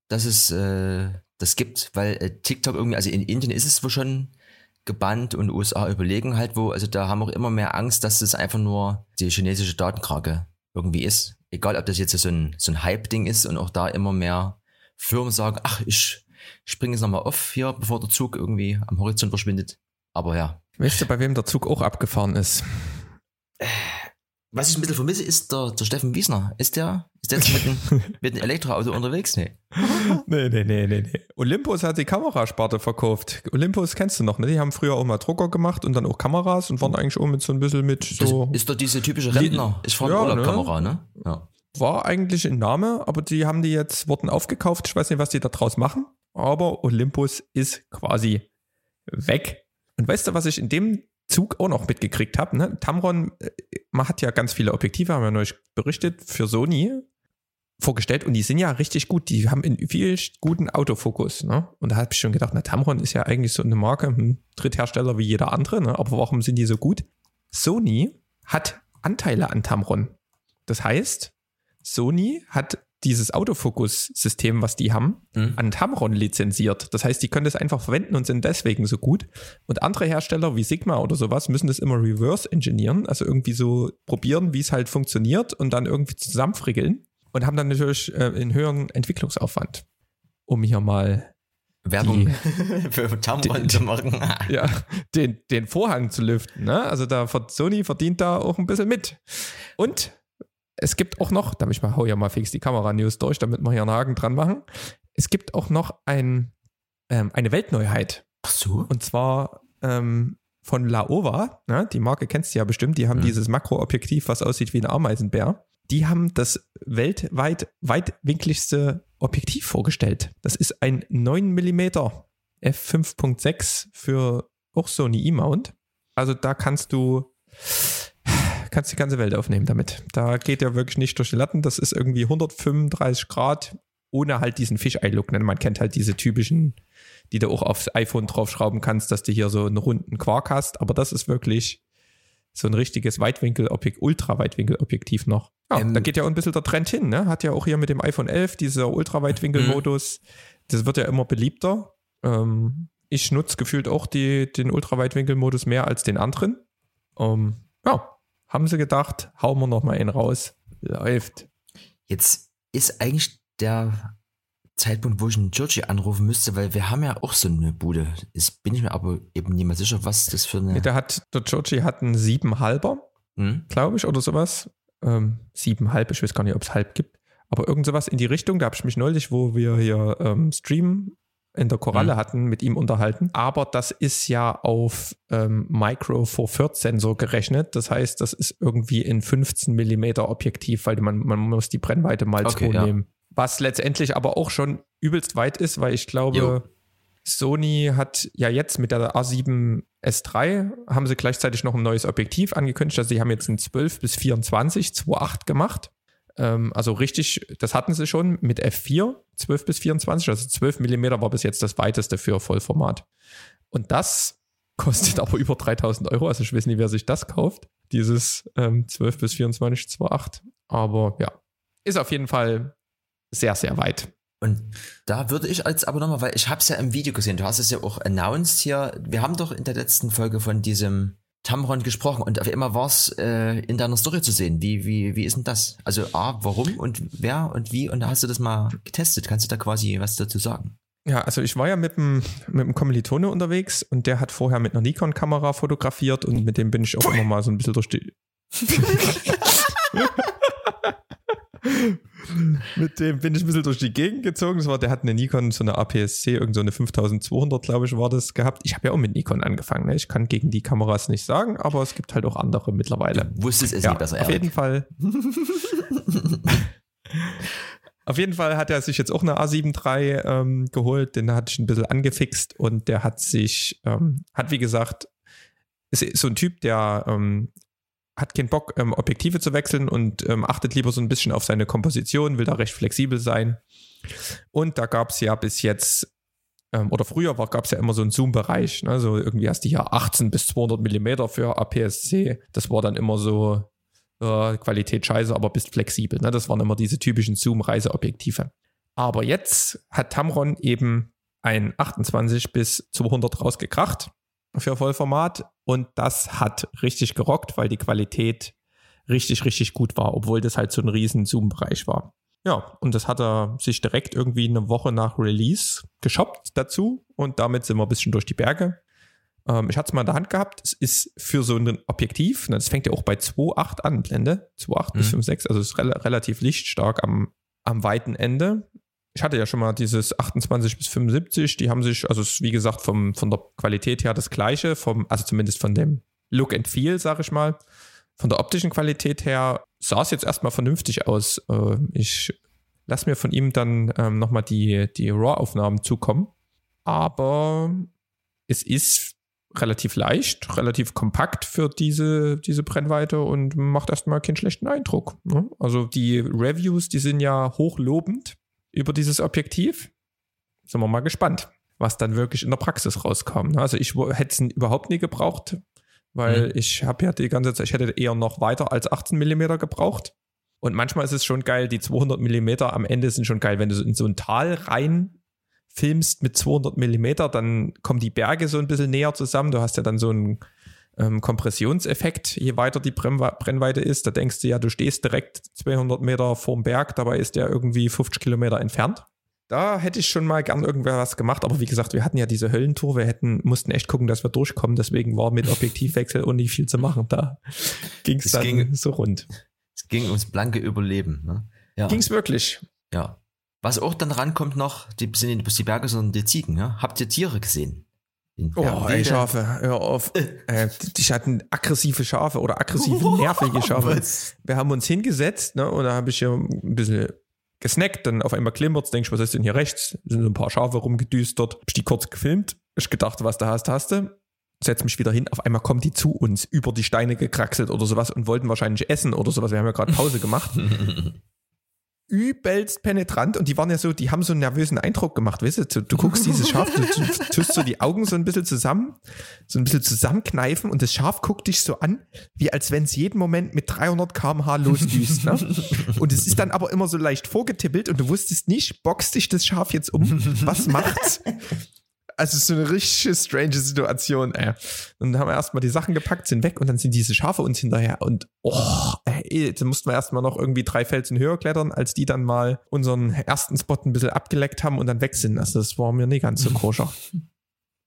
S2: dass es äh, das gibt, weil äh, TikTok irgendwie, also in Indien ist es wohl schon gebannt und USA überlegen halt wo, also da haben auch immer mehr Angst, dass es einfach nur die chinesische Datenkrake irgendwie ist. Egal, ob das jetzt so ein, so ein Hype-Ding ist und auch da immer mehr Firmen sagen, ach, ich springe jetzt nochmal auf hier, bevor der Zug irgendwie am Horizont verschwindet. Aber ja.
S1: Weißt du, bei wem der Zug auch abgefahren ist?
S2: Was ich ein bisschen vermisse, ist der, der Steffen Wiesner. Ist der, ist der jetzt mit einem, mit einem Elektroauto unterwegs? Nee.
S1: Nee, nee, nee, nee, nee. Olympus hat die Kamerasparte verkauft. Olympus kennst du noch, ne? Die haben früher auch mal Drucker gemacht und dann auch Kameras und waren eigentlich auch mit so ein bisschen mit so.
S2: Das ist doch diese typische Rentner. Ich fahre
S1: Ja,
S2: Urlaubkamera, ne? Ja.
S1: war eigentlich ein Name, aber die haben die jetzt, wurden aufgekauft. Ich weiß nicht, was die da draus machen. Aber Olympus ist quasi weg. Und weißt du, was ich in dem Zug auch noch mitgekriegt habe? Ne? Tamron, äh, man hat ja ganz viele Objektive, haben wir neulich berichtet, für Sony vorgestellt und die sind ja richtig gut. Die haben einen viel guten Autofokus. Ne? Und da habe ich schon gedacht, na, Tamron ist ja eigentlich so eine Marke, ein Dritthersteller wie jeder andere, ne? aber warum sind die so gut? Sony hat Anteile an Tamron. Das heißt, Sony hat dieses Autofokus-System, was die haben,
S2: Mhm.
S1: an Tamron lizenziert. Das heißt, die können das einfach verwenden und sind deswegen so gut. Und andere Hersteller wie Sigma oder sowas müssen das immer reverse engineeren, also irgendwie so probieren, wie es halt funktioniert und dann irgendwie zusammenfrickeln und haben dann natürlich äh, einen höheren Entwicklungsaufwand, um hier mal
S2: Werbung für Tamron
S1: die-
S2: zu machen.
S1: ja, den, den Vorhang zu lüften. Ne? Also da Sony verdient da auch ein bisschen mit. Und es gibt auch noch, da ich mal, hau ja mal fix die Kamera-News durch, damit wir hier einen Haken dran machen. Es gibt auch noch ein, ähm, eine Weltneuheit.
S2: Ach so?
S1: Und zwar ähm, von Laowa, ne? die Marke kennst du ja bestimmt, die haben
S2: Mhm.
S1: dieses Makroobjektiv, was aussieht wie ein Ameisenbär. Die haben das weltweit weitwinkligste Objektiv vorgestellt. Das ist ein 9 mm f5.6 für auch Sony E-Mount. Also da kannst du kannst die ganze Welt aufnehmen damit. Da geht ja wirklich nicht durch die Latten. Das ist irgendwie 135 Grad ohne halt diesen Fischei-Look. Ne? Man kennt halt diese typischen, die du auch aufs iPhone draufschrauben kannst, dass du hier so einen runden Quark hast. Aber das ist wirklich so ein richtiges Weitwinkelobjektiv, Ultraweitwinkelobjektiv noch. Ja,
S2: Ähm,
S1: da geht ja auch ein bisschen der Trend hin. Ne? Hat ja auch hier mit dem iPhone 11 dieser Ultraweitwinkelmodus. Das wird ja immer beliebter. Ähm, ich nutze gefühlt auch die, den Ultraweitwinkelmodus mehr als den anderen. Ähm, ja, haben sie gedacht, hauen wir noch mal einen raus. Läuft.
S2: Jetzt ist eigentlich der Zeitpunkt, wo ich einen Georgie anrufen müsste, weil wir haben ja auch so eine Bude. Ist, bin ich mir aber eben nicht mehr sicher, was das für eine.
S1: Der hat, der Georgie hat einen siebenhalber,
S2: Hm?
S1: glaube ich, oder sowas. Ähm, siebenhalb, ich weiß gar nicht, ob es halb gibt. Aber irgend sowas in die Richtung, da habe ich mich neulich, wo wir hier ähm, Stream in der Koralle
S2: Mhm.
S1: hatten, mit ihm unterhalten. Aber das ist ja auf ähm, Micro Four Thirds Sensor gerechnet. Das heißt, das ist irgendwie in 15 Millimeter Objektiv, weil man, man muss die Brennweite mal
S2: Okay,
S1: 2
S2: ja.
S1: nehmen. Was letztendlich aber auch schon übelst weit ist, weil ich glaube,
S2: Jo.
S1: Sony hat ja jetzt mit der A7 S3 haben sie gleichzeitig noch ein neues Objektiv angekündigt. Also sie haben jetzt ein 12 bis 24 2.8 gemacht. Ähm, also richtig, das hatten sie schon mit F4 12 bis 24. Also 12 Millimeter war bis jetzt das weiteste für Vollformat. Und das kostet aber über 3000 Euro. Also ich weiß nicht, wer sich das kauft. Dieses ähm, 12 bis 24 2.8. Aber ja, ist auf jeden Fall sehr, sehr weit.
S2: Und da würde ich als aber nochmal, weil ich habe es ja im Video gesehen, du hast es ja auch announced hier. Wir haben doch in der letzten Folge von diesem Tamron gesprochen und auf einmal war es äh, in deiner Story zu sehen. Wie, wie, wie ist denn das? Also A, warum und wer und wie? Und da hast du das mal getestet. Kannst du da quasi was dazu sagen?
S1: Ja, also ich war ja mit einem mit einem Kommilitone unterwegs und der hat vorher mit einer Nikon-Kamera fotografiert und mit dem bin ich auch immer mal so ein bisschen durch die. mit dem bin ich ein bisschen durch die Gegend gezogen. Das war, der hat eine Nikon, so eine APS-C, irgend so eine 5200, glaube ich, war das gehabt. Ich habe ja auch mit Nikon angefangen. Ne? Ich kann gegen die Kameras nicht sagen, aber es gibt halt auch andere mittlerweile.
S2: Wusstest es
S1: Ja,
S2: nicht besser,
S1: auf
S2: Erik.
S1: jeden Fall. auf jeden Fall hat er sich jetzt auch eine A7 III ähm, geholt, den hatte ich ein bisschen angefixt und der hat sich, ähm, hat wie gesagt, ist so ein Typ, der ähm, hat keinen Bock, ähm, Objektive zu wechseln und ähm, achtet lieber so ein bisschen auf seine Komposition, will da recht flexibel sein. Und da gab es ja bis jetzt, ähm, oder früher gab es ja immer so einen Zoom-Bereich, ne? so irgendwie hast du hier 18 bis 200 Millimeter für APS-C. Das war dann immer so äh, Qualität scheiße, aber bist flexibel. Ne? Das waren immer diese typischen Zoom-Reiseobjektive. Aber jetzt hat Tamron eben ein 28 bis 200 rausgekracht für Vollformat und das hat richtig gerockt, weil die Qualität richtig, richtig gut war, obwohl das halt so ein riesen Zoom-Bereich war. Ja, und das hat er sich direkt irgendwie eine Woche nach Release geshoppt dazu und damit sind wir ein bisschen durch die Berge. Ähm, ich hatte es mal in der Hand gehabt. Es ist für so ein Objektiv, das fängt ja auch bei 2,8 an, Blende, 2,8 mhm. bis 5,6, also ist re relativ lichtstark am, am weiten Ende. Ich hatte ja schon mal dieses 28 bis 75, die haben sich, also ist wie gesagt vom, von der Qualität her das gleiche, vom, also zumindest von dem Look and Feel, sag ich mal. Von der optischen Qualität her sah es jetzt erstmal vernünftig aus. Äh, ich lasse mir von ihm dann ähm, nochmal die, die RAW-Aufnahmen zukommen. Aber es ist relativ leicht, relativ kompakt für diese, diese Brennweite und macht erstmal keinen schlechten Eindruck. Ne? Also die Reviews, die sind ja hochlobend über dieses Objektiv. Sind wir mal gespannt, was dann wirklich in der Praxis rauskommt. Ne? Also ich hätte es überhaupt nie gebraucht, weil mhm. ich habe ja die ganze Zeit, ich hätte eher noch weiter als 18 mm gebraucht. Und manchmal ist es schon geil, die 200 mm am Ende sind schon geil, wenn du in so ein Tal rein filmst mit 200 Millimeter, dann kommen die Berge so ein bisschen näher zusammen. Du hast ja dann so einen ähm, Kompressionseffekt, je weiter die Brennweite ist. Da denkst du ja, du stehst direkt 200 Meter vorm Berg, dabei ist der irgendwie 50 Kilometer entfernt. Da hätte ich schon mal gern irgendwer was gemacht, aber wie gesagt, wir hatten ja diese Höllentour, wir hätten, mussten echt gucken, dass wir durchkommen, deswegen war mit Objektivwechsel und nicht viel zu machen. Da ging's dann ging so rund.
S2: Es ging ums blanke Überleben. Ne?
S1: Ja. Ging's wirklich?
S2: Ja. Was auch dann rankommt noch, die sind nicht bloß die Berge, sondern die Ziegen. Ja? Habt ihr Tiere gesehen?
S1: Oh, ey, Schafe, hör auf. äh, die hatten aggressive Schafe oder aggressive, nervige Schafe. Wir haben uns hingesetzt ne, und da habe ich hier ein bisschen gesnackt, dann auf einmal klimpert denke ich, was ist denn hier rechts? Sind so ein paar Schafe rumgedüstert. Hab ich die kurz gefilmt. Ich gedacht, was da hast, hast du. Setz mich wieder hin. Auf einmal kommen die zu uns, über die Steine gekraxelt oder sowas und wollten wahrscheinlich essen oder sowas. Wir haben ja gerade Pause gemacht. übelst penetrant und die waren ja so, die haben so einen nervösen Eindruck gemacht, weißt du, du, guckst dieses Schaf, du, du tust so die Augen so ein bisschen zusammen, so ein bisschen zusammenkneifen und das Schaf guckt dich so an, wie als wenn es jeden Moment mit 300 kmh losdüst, ne? Und es ist dann aber immer so leicht vorgetippelt und du wusstest nicht, boxt dich das Schaf jetzt um, was macht's? Also so eine richtig strange Situation, ey. Und dann haben wir erstmal die Sachen gepackt, sind weg und dann sind diese Schafe uns hinterher und oh, ey, dann mussten wir erstmal noch irgendwie drei Felsen höher klettern, als die dann mal unseren ersten Spot ein bisschen abgeleckt haben und dann weg sind. Also das war mir nicht ganz so koscher.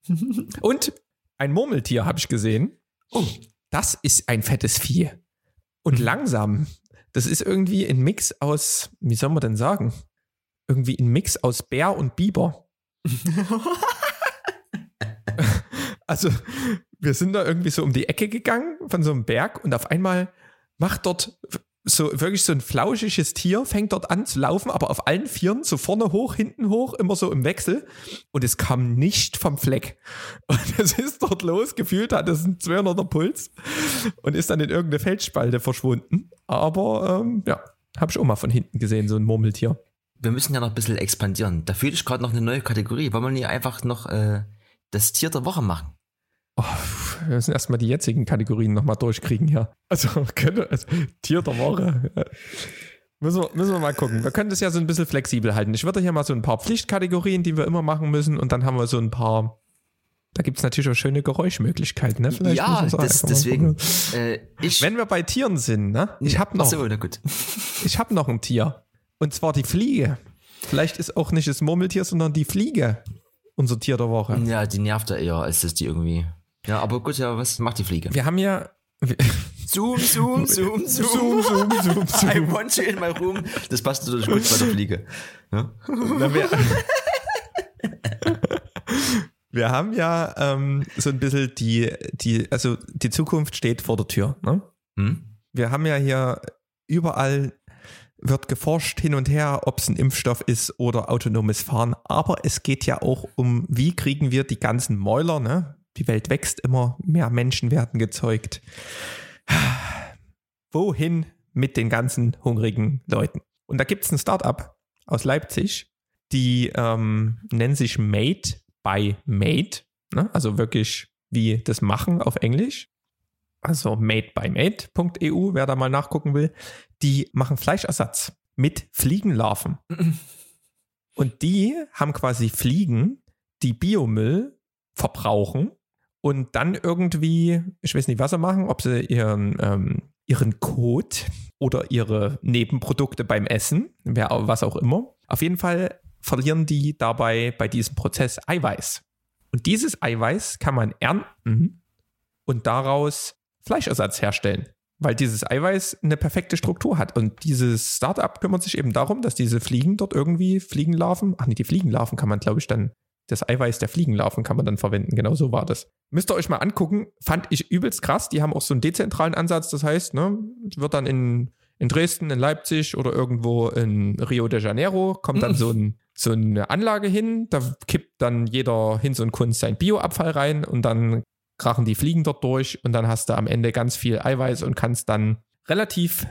S1: und ein Murmeltier habe ich gesehen. Oh, das ist ein fettes Vieh. Und langsam. Das ist irgendwie ein Mix aus, wie soll man denn sagen? Irgendwie ein Mix aus Bär und Biber. Also, wir sind da irgendwie so um die Ecke gegangen von so einem Berg und auf einmal macht dort so wirklich so ein flauschiges Tier, fängt dort an zu laufen, aber auf allen Vieren, so vorne hoch, hinten hoch, immer so im Wechsel. Und es kam nicht vom Fleck. Und es ist dort los, gefühlt hat es einen 200er Puls und ist dann in irgendeine Felsspalte verschwunden. Aber ähm, ja, habe ich auch mal von hinten gesehen, so ein Murmeltier.
S2: Wir müssen ja noch ein bisschen expandieren. Da fühle ich gerade noch eine neue Kategorie. Wollen wir nicht einfach noch äh, das Tier der Woche machen?
S1: Oh, wir müssen erstmal die jetzigen Kategorien nochmal durchkriegen hier. Also, könnte, also Tier der Woche. Müssen wir, müssen wir mal gucken. Wir können das ja so ein bisschen flexibel halten. Ich würde hier mal so ein paar Pflichtkategorien, die wir immer machen müssen, und dann haben wir so ein paar. Da gibt es natürlich auch schöne Geräuschmöglichkeiten, ne?
S2: Vielleicht ja, das, deswegen.
S1: Äh, Wenn wir bei Tieren sind, ne? Ich habe noch. So, gut. ich habe noch ein Tier. Und zwar die Fliege. Vielleicht ist auch nicht das Murmeltier, sondern die Fliege unser Tier der Woche.
S2: Ja, die nervt ja eher, als dass die irgendwie ja, aber gut, ja, was macht die Fliege?
S1: Wir haben ja.
S2: Zoom, zoom, zoom, zoom, zoom, zoom, zoom, zoom. I want you in my room. Das passt natürlich gut bei der Fliege. Ja? Na,
S1: wir, wir haben ja ähm, so ein bisschen die, die, also die Zukunft steht vor der Tür. Ne? Hm? Wir haben ja hier überall wird geforscht hin und her, ob es ein Impfstoff ist oder autonomes Fahren. Aber es geht ja auch um, wie kriegen wir die ganzen Mäuler, ne? Die Welt wächst immer, mehr Menschen werden gezeugt. Wohin mit den ganzen hungrigen Leuten? Und da gibt es ein Startup aus Leipzig, die ähm, nennen sich Made by Made, ne? also wirklich wie das Machen auf Englisch. Also madebymade.eu, wer da mal nachgucken will, die machen Fleischersatz mit Fliegenlarven. Und die haben quasi Fliegen, die Biomüll verbrauchen und dann irgendwie, ich weiß nicht, was sie machen, ob sie ihren, ähm, ihren Kot oder ihre Nebenprodukte beim Essen, wer, was auch immer. Auf jeden Fall verlieren die dabei bei diesem Prozess Eiweiß. Und dieses Eiweiß kann man ernten und daraus Fleischersatz herstellen, weil dieses Eiweiß eine perfekte Struktur hat. Und dieses Startup kümmert sich eben darum, dass diese Fliegen dort irgendwie Fliegenlarven, ach nee, die Fliegenlarven kann man, glaube ich, dann, das Eiweiß der Fliegenlarven kann man dann verwenden. Genau so war das. Müsst ihr euch mal angucken. Fand ich übelst krass. Die haben auch so einen dezentralen Ansatz. Das heißt, ne, wird dann in, in Dresden, in Leipzig oder irgendwo in Rio de Janeiro, kommt dann so, ein, so eine Anlage hin. Da kippt dann jeder Hinz und Kunst sein Bioabfall rein und dann krachen die Fliegen dort durch und dann hast du am Ende ganz viel Eiweiß und kannst dann relativ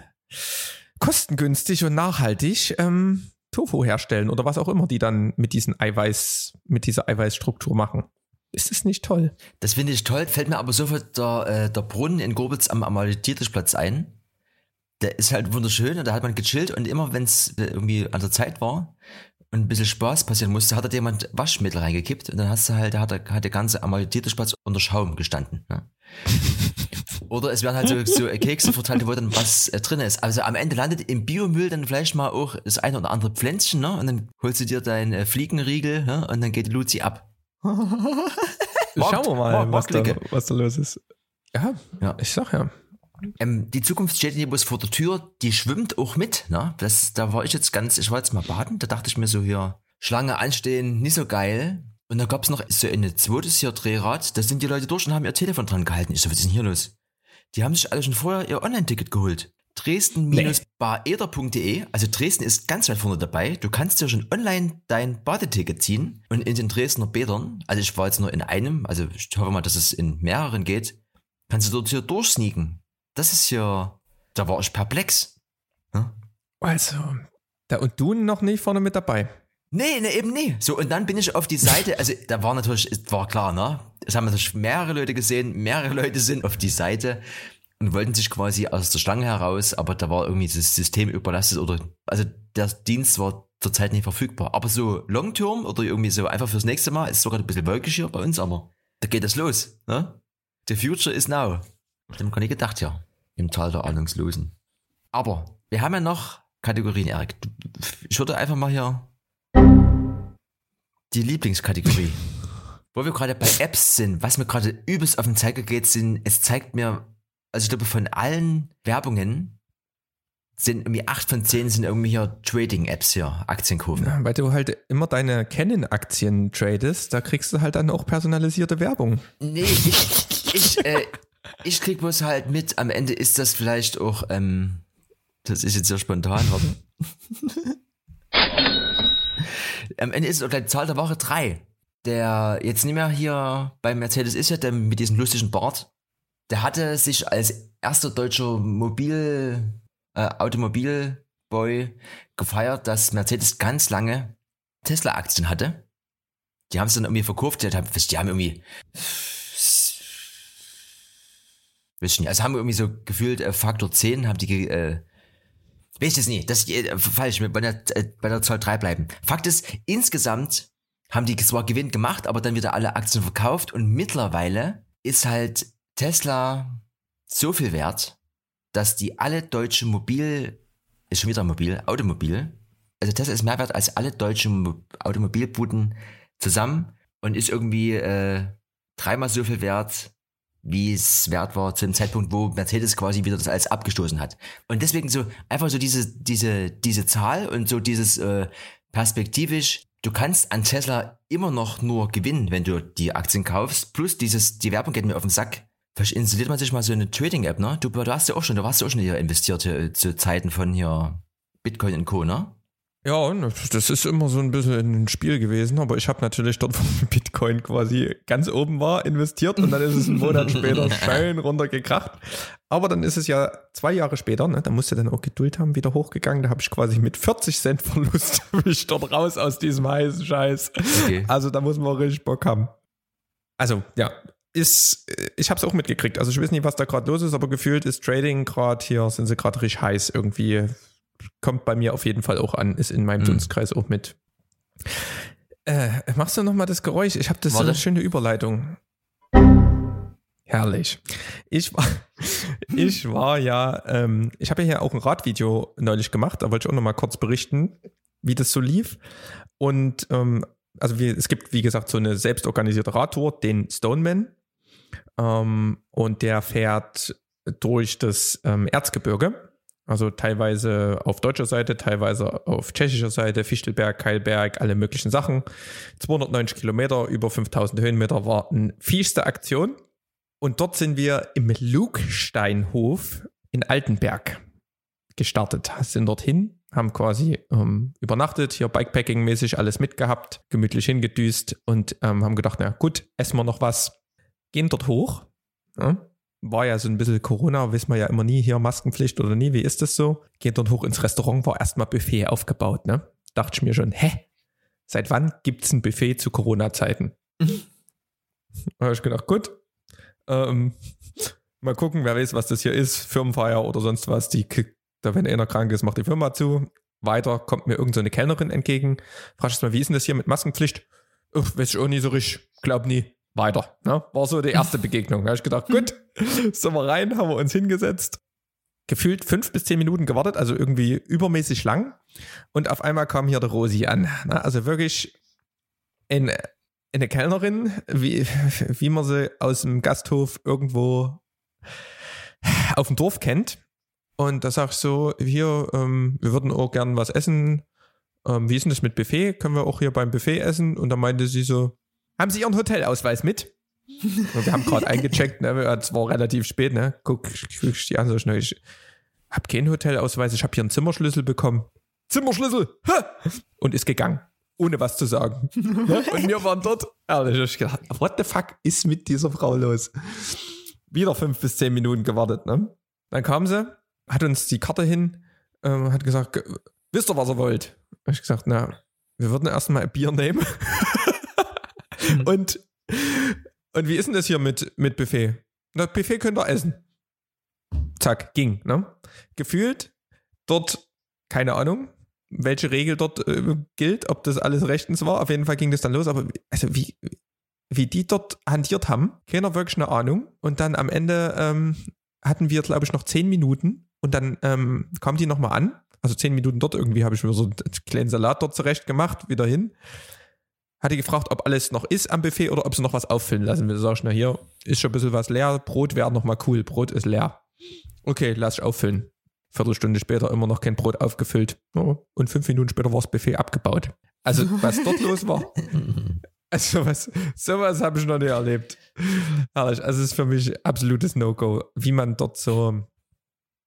S1: kostengünstig und nachhaltig ähm, Tofu herstellen oder was auch immer die dann mit diesen Eiweiß, mit dieser Eiweißstruktur machen. Ist das nicht toll?
S2: Das finde ich toll, fällt mir aber sofort der, äh, der Brunnen in Gorbitz am Amalidiertischplatz ein. Der ist halt wunderschön und da hat man gechillt und immer wenn es irgendwie an der Zeit war ein bisschen Spaß passieren musste, hat da jemand Waschmittel reingekippt und dann hast du halt, da hat, der, hat der ganze Amalidiertischplatz unter Schaum gestanden. Ne? Oder es werden halt so, so Kekse verteilt, wo dann was äh, drin ist. Also am Ende landet im Biomüll dann vielleicht mal auch das eine oder andere Pflänzchen, ne? Und dann holst du dir deinen äh, Fliegenriegel, ne? Und dann geht Luzi ab.
S1: Schauen wir mal,
S2: Markt-
S1: was, da, was da los ist. Ja,
S2: Ja.
S1: ich sag ja.
S2: Ähm, die Zukunft steht hier bloß vor der Tür, die schwimmt auch mit, ne? Das, da war ich jetzt ganz, ich war jetzt mal baden, da dachte ich mir so hier, Schlange anstehen, nicht so geil. Und da gab's noch so ein zweites hier Drehrad, da sind die Leute durch und haben ihr Telefon dran gehalten. Ich so, was ist denn hier los? Die haben sich alle schon vorher ihr Online-Ticket geholt. Dresden-baeder.de, also Dresden ist ganz weit vorne dabei. Du kannst dir schon online dein Badeticket ziehen und in den Dresdner Bädern, also ich war jetzt nur in einem, also ich hoffe mal, dass es in mehreren geht, kannst du dort hier durchsneaken. Das ist ja, da war ich perplex.
S1: Also, da und du noch nicht vorne mit dabei.
S2: Nee, nee, eben nie. So, und dann bin ich auf die Seite, also da war natürlich, es war klar, ne? Es haben natürlich mehrere Leute gesehen, mehrere Leute sind auf die Seite und wollten sich quasi aus der Stange heraus, aber da war irgendwie das System überlastet oder, also der Dienst war zurzeit nicht verfügbar. Aber so Long-Term oder irgendwie so einfach fürs nächste Mal ist sogar ein bisschen wolkig hier bei uns, aber da geht das los, ne? The future is now. Hab ich gar nicht gedacht, ja. Im Tal der Ahnungslosen. Aber wir haben ja noch Kategorien, Erik. Ich würde einfach mal hier die Lieblingskategorie. Wo wir gerade bei Apps sind, was mir gerade übelst auf den Zeiger geht, sind, es zeigt mir, also ich glaube von allen Werbungen sind irgendwie acht von zehn sind irgendwie hier Trading-Apps hier, Aktienkurven.
S1: Ja, weil du halt immer deine Canon-Aktien tradest, da kriegst du halt dann auch personalisierte Werbung.
S2: Nee, ich, ich, äh, ich krieg bloß halt mit, am Ende ist das vielleicht auch, ähm, das ist jetzt sehr spontan, warte. am Ende ist es auch gleich die Zahl der Woche drei. Der jetzt nicht mehr hier bei Mercedes ist ja, der mit diesem lustigen Bart, der hatte sich als erster deutscher Mobil, äh, Automobilboy gefeiert, dass Mercedes ganz lange Tesla-Aktien hatte. Die haben es dann irgendwie verkauft, die haben, die haben irgendwie Ich nicht. Also haben wir irgendwie so gefühlt äh, Faktor 10, haben die, äh, weiß das nie, das äh, falsch, wir wollen ja äh, bei der Zahl 3 bleiben. Fakt ist, insgesamt haben die zwar Gewinn gemacht, aber dann wieder alle Aktien verkauft und mittlerweile ist halt Tesla so viel wert, dass die alle deutsche Mobil, ist schon wieder Mobil, Automobil, also Tesla ist mehr wert als alle deutschen Mo Automobilbuden zusammen und ist irgendwie äh, dreimal so viel wert, wie es wert war zu dem Zeitpunkt, wo Mercedes quasi wieder das alles abgestoßen hat. Und deswegen so einfach so diese diese diese Zahl und so dieses äh, perspektivisch. Du kannst an Tesla immer noch nur gewinnen, wenn du die Aktien kaufst. Plus dieses die Werbung geht mir auf den Sack. Vielleicht installiert man sich mal so eine Trading-App, ne? Du, du hast ja auch schon, du warst ja auch schon hier investiert hier, zu Zeiten von hier Bitcoin und Co, ne?
S1: Ja, das ist immer so ein bisschen ein Spiel gewesen, aber ich habe natürlich dort, wo Bitcoin quasi ganz oben war, investiert und dann ist es einen Monat später schön runtergekracht. Aber dann ist es ja zwei Jahre später, ne, da musste dann auch Geduld haben, wieder hochgegangen. Da habe ich quasi mit 40 Cent Verlust mich dort raus aus diesem heißen Scheiß.
S2: Okay.
S1: Also da muss man richtig Bock haben. Also ja, ist, äh, ich habe es auch mitgekriegt. Also ich weiß nicht, was da gerade los ist, aber gefühlt ist Trading gerade hier, sind sie gerade richtig heiß irgendwie. Kommt bei mir auf jeden Fall auch an, ist in meinem
S2: Mhm.
S1: Dunstkreis auch mit. Äh, machst du nochmal das Geräusch? Ich habe das so
S2: Warte.
S1: eine schöne Überleitung. Herrlich. Ich war, ich war ja, ähm, ich habe ja hier auch ein Radvideo neulich gemacht, da wollte ich auch nochmal kurz berichten, wie das so lief. Und ähm, also wie, es gibt, wie gesagt, so eine selbstorganisierte Radtour, den Stoneman. Ähm, und der fährt durch das ähm, Erzgebirge. Also teilweise auf deutscher Seite, teilweise auf tschechischer Seite, Fichtelberg, Keilberg, alle möglichen Sachen. 290 Kilometer, über 5000 Höhenmeter war eine fieste Aktion. Und dort sind wir im Lugsteinhof in Altenberg gestartet. Sind dorthin, haben quasi ähm, übernachtet, hier Bikepacking-mäßig alles mitgehabt, gemütlich hingedüst und ähm, haben gedacht, na gut, essen wir noch was. Gehen dort hoch. Ja, war ja so ein bisschen Corona, wissen wir ja immer nie, hier Maskenpflicht oder nie, wie ist das so? Gehen dort hoch ins Restaurant, war erstmal Buffet aufgebaut, ne? Dachte ich mir schon, hä? Seit wann gibt's ein Buffet zu Corona-Zeiten? Da habe ich gedacht, gut, ähm, mal gucken, wer weiß, was das hier ist, Firmenfeier oder sonst was. Die, kick- da wenn einer krank ist, macht die Firma zu. Weiter kommt mir irgendeine so eine Kellnerin entgegen. Frag ich mal, wie ist denn das hier mit Maskenpflicht? Uff, weiß ich auch nie so richtig, glaub nie. Weiter. Ne? War so die erste Begegnung. Da habe ich gedacht, gut, sind wir rein, haben wir uns hingesetzt. Gefühlt fünf bis zehn Minuten gewartet, also irgendwie übermäßig lang. Und auf einmal kam hier der Rosi an. Ne? Also wirklich ein eine Kellnerin, wie, wie man sie aus dem Gasthof irgendwo auf dem Dorf kennt. Und da sag ich so, hier, ähm, wir würden auch gern was essen. Ähm, wie ist denn das mit Buffet? Können wir auch hier beim Buffet essen? Und dann meinte sie so, haben Sie Ihren Hotelausweis mit? Und wir haben gerade eingecheckt, ne? es war relativ spät, ne? Guck, guck ich die an, so schnell. Ich hab keinen Hotelausweis, ich habe hier einen Zimmerschlüssel bekommen. Zimmerschlüssel! Ha! Und ist gegangen ohne was zu sagen. Und wir waren dort. Ehrlich, ich gedacht, what the fuck ist mit dieser Frau los? Wieder fünf bis zehn Minuten gewartet. Ne? Dann kam sie, hat uns die Karte hin, ähm, hat gesagt, wisst ihr, was ihr wollt? Hab ich gesagt, na, wir würden erstmal ein Bier nehmen. und, und wie ist denn das hier mit, mit Buffet? Na, Buffet könnt ihr essen. Zack, ging. Ne? Gefühlt dort, keine Ahnung, welche Regel dort äh, gilt, ob das alles rechtens war. Auf jeden Fall ging das dann los. Aber also wie, wie die dort hantiert haben, keiner wirklich eine Ahnung. Und dann am Ende ähm, hatten wir, glaube ich, noch zehn Minuten. Und dann ähm, kam die nochmal an. Also zehn Minuten dort irgendwie habe ich mir so einen kleinen Salat dort zurecht gemacht, wieder hin. Hatte gefragt, ob alles noch ist am Buffet oder ob sie noch was auffüllen lassen will. Sag ich, na hier ist schon ein bisschen was leer. Brot wäre nochmal cool. Brot ist leer. Okay, lass ich auffüllen. Viertelstunde später immer noch kein Brot aufgefüllt. Oh, und fünf Minuten später war das Buffet abgebaut. Also, was dort los war. Also, was, sowas habe ich noch nie erlebt. Herrlich. Also, es ist für mich absolutes No-Go, wie man dort so,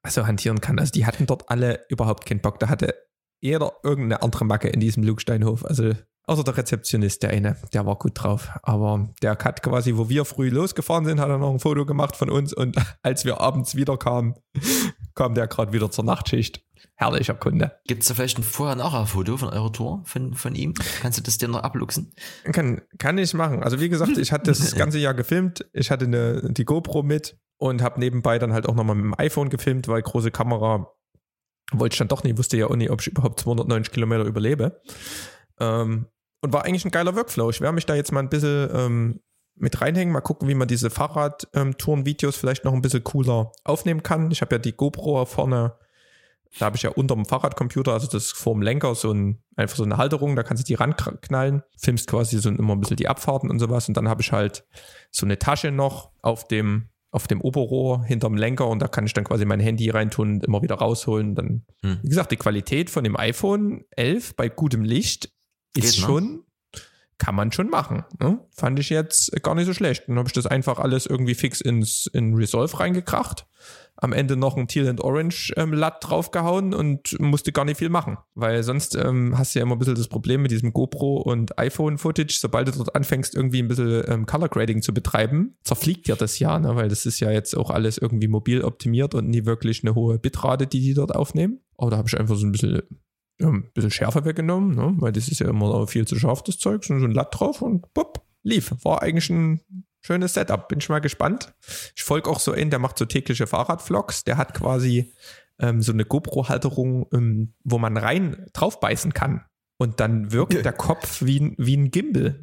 S1: so hantieren kann. Also, die hatten dort alle überhaupt keinen Bock. Da hatte jeder irgendeine andere Macke in diesem Lugsteinhof. Also, außer der Rezeptionist, der eine, der war gut drauf. Aber der hat quasi, wo wir früh losgefahren sind, hat er noch ein Foto gemacht von uns. Und als wir abends wieder kamen, kam der gerade wieder zur Nachtschicht. Herrlicher Kunde.
S2: Gibt es da vielleicht ein Vorher-Nachher-Foto von eurer Tour, von, von ihm? Kannst du das dir noch abluchsen?
S1: Kann, kann ich machen. Also wie gesagt, ich hatte das ganze Jahr gefilmt. Ich hatte eine, die GoPro mit und habe nebenbei dann halt auch nochmal mit dem iPhone gefilmt, weil große Kamera wollte ich dann doch nicht, wusste ja auch nicht, ob ich überhaupt 290 Kilometer überlebe. Ähm, und war eigentlich ein geiler Workflow. Ich werde mich da jetzt mal ein bisschen ähm, mit reinhängen, mal gucken, wie man diese Fahrradtouren-Videos vielleicht noch ein bisschen cooler aufnehmen kann. Ich habe ja die GoPro vorne, da habe ich ja unter dem Fahrradcomputer, also das vorm Lenker, so ein, einfach so eine Halterung, da kannst du die ranknallen, filmst quasi so immer ein bisschen die Abfahrten und sowas. Und dann habe ich halt so eine Tasche noch auf dem, auf dem Oberrohr hinterm Lenker und da kann ich dann quasi mein Handy reintun und immer wieder rausholen. Dann,
S2: Hm.
S1: wie gesagt, die Qualität von dem iPhone 11 bei gutem Licht ist
S2: Geht, ne?
S1: schon, kann man schon machen. Ne? Fand ich jetzt gar nicht so schlecht. Dann habe ich das einfach alles irgendwie fix ins in Resolve reingekracht. Am Ende noch ein Teal and Orange ähm, Latt draufgehauen und musste gar nicht viel machen. Weil sonst ähm, hast du ja immer ein bisschen das Problem mit diesem GoPro und iPhone-Footage. Sobald du dort anfängst, irgendwie ein bisschen ähm, Color Grading zu betreiben, zerfliegt dir das ja, ne? weil das ist ja jetzt auch alles irgendwie mobil optimiert und nie wirklich eine hohe Bitrate, die die dort aufnehmen. Aber da habe ich einfach so ein bisschen ja, ein bisschen Schärfe weggenommen, ne? weil das ist ja immer viel zu scharf, das Zeug. So ein Latt drauf und bupp, lief. War eigentlich ein schönes Setup. Bin ich mal gespannt. Ich folge auch so in, der macht so tägliche Fahrradvlogs. Der hat quasi ähm, so eine GoPro-Halterung, ähm, wo man rein draufbeißen kann. Und dann wirkt der Kopf wie, ein- wie ein Gimbal.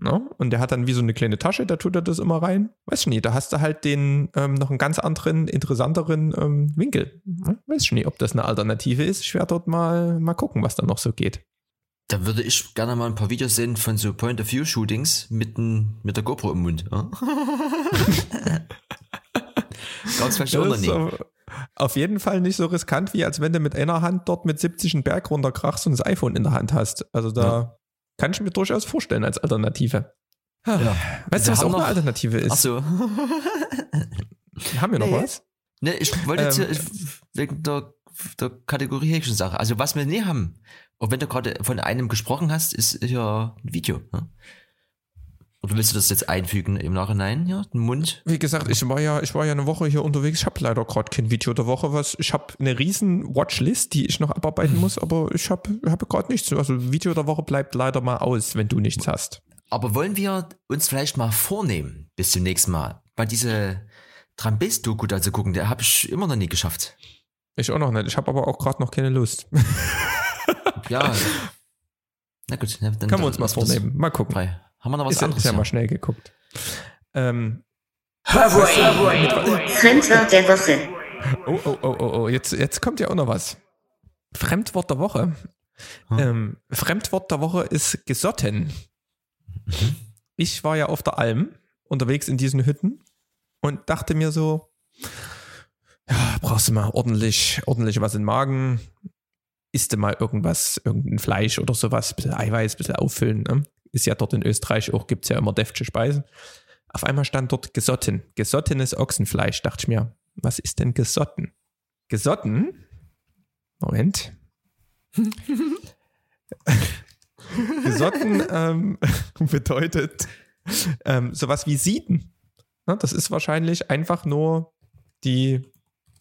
S1: Ne? Und der hat dann wie so eine kleine Tasche, da tut er das immer rein. Weiß ich nicht, da hast du halt den ähm, noch einen ganz anderen, interessanteren ähm, Winkel. Ne? Weiß ich nicht, ob das eine Alternative ist. Ich werde dort mal, mal gucken, was da noch so geht.
S2: Da würde ich gerne mal ein paar Videos sehen von so Point-of-View-Shootings mit, n- mit der GoPro im Mund. Ja? Ganz
S1: Das ist
S2: unternehmen.
S1: auf- auf jeden Fall nicht so riskant, wie als wenn du mit einer Hand dort mit 70 einen Berg runterkrachst und das iPhone in der Hand hast. Also da
S2: Ja.
S1: Kann ich mir durchaus vorstellen als Alternative. Ah,
S2: Ja.
S1: Weißt du, was auch eine
S2: noch-
S1: Alternative ist?
S2: Ach so.
S1: Haben wir noch
S2: Nee.
S1: was?
S2: Ne, ich wollte jetzt
S1: Ähm,
S2: hier, ich- wegen der, der Kategorie hätte ich schon Sache. Also was wir nie haben, auch wenn du gerade von einem gesprochen hast, ist hier ein Video. Ne? Oder willst du das jetzt einfügen im Nachhinein? Ja, den Mund.
S1: Wie gesagt, ich war ja, ich war ja eine Woche hier unterwegs. Ich habe leider gerade kein Video der Woche. Was, ich habe eine riesen Watchlist, die ich noch abarbeiten muss, aber ich habe habe gerade nichts. Also Video der Woche bleibt leider mal aus, wenn du nichts hast.
S2: Aber wollen wir uns vielleicht mal vornehmen, bis zum nächsten Mal, mal diese Trambes-Doku da zu gucken, der habe ich immer noch nie geschafft.
S1: Ich auch noch nicht. Ich habe aber auch gerade noch keine Lust.
S2: Ja. Na gut, dann
S1: Können wir uns mal vornehmen. Mal gucken.
S2: frei. Haben wir noch was
S1: Ist, ja-
S2: anderes?
S1: ist ja mal schnell geguckt. Ähm,
S3: Fremdwort der Woche.
S1: oh, oh, oh, oh, oh. Jetzt, jetzt kommt ja auch noch was. Fremdwort der Woche.
S2: Hm.
S1: Ähm, Fremdwort der Woche ist gesotten. Ich war ja auf der Alm unterwegs in diesen Hütten und dachte mir so, ja, brauchst du mal ordentlich, ordentlich was im Magen, isst du mal irgendwas, irgendein Fleisch oder sowas, bisschen Eiweiß, bisschen auffüllen. Ne? Ist ja dort in Österreich auch, gibt's ja immer deftige Speisen. Auf einmal stand dort gesotten. Gesottenes Ochsenfleisch. Dachte ich mir, was ist denn gesotten? Gesotten? Moment. gesotten ähm, bedeutet ähm, sowas wie Sieden. Ne, das ist wahrscheinlich einfach nur die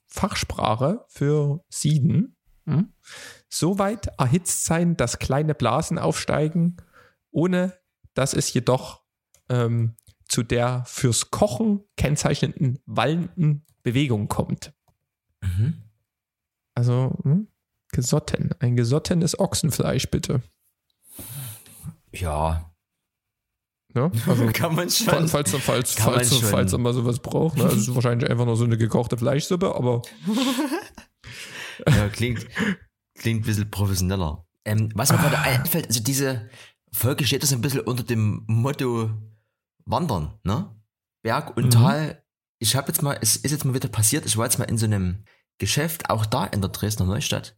S1: Fachsprache für Sieden. Hm? So weit erhitzt sein, dass kleine Blasen aufsteigen, ohne dass es jedoch ähm, zu der fürs Kochen kennzeichnenden wallenden Bewegung kommt.
S2: Mhm.
S1: Also hm? gesotten. Ein gesottenes Ochsenfleisch, bitte.
S2: Ja,
S1: Ne? Also,
S2: kann man
S1: falls, falls, falls,
S2: Kann man
S1: falls,
S2: schon.
S1: falls man sowas braucht. Ne? Also es ist wahrscheinlich einfach nur so eine gekochte Fleischsuppe, aber
S2: Ja, klingt, klingt ein bisschen professioneller. Ähm, was mir gerade einfällt, also diese Folge steht das ein bisschen unter dem Motto Wandern, ne? Berg und
S1: Mhm.
S2: Tal. Ich habe jetzt mal, es ist jetzt mal wieder passiert, ich war jetzt mal in so einem Geschäft, auch da in der Dresdner Neustadt.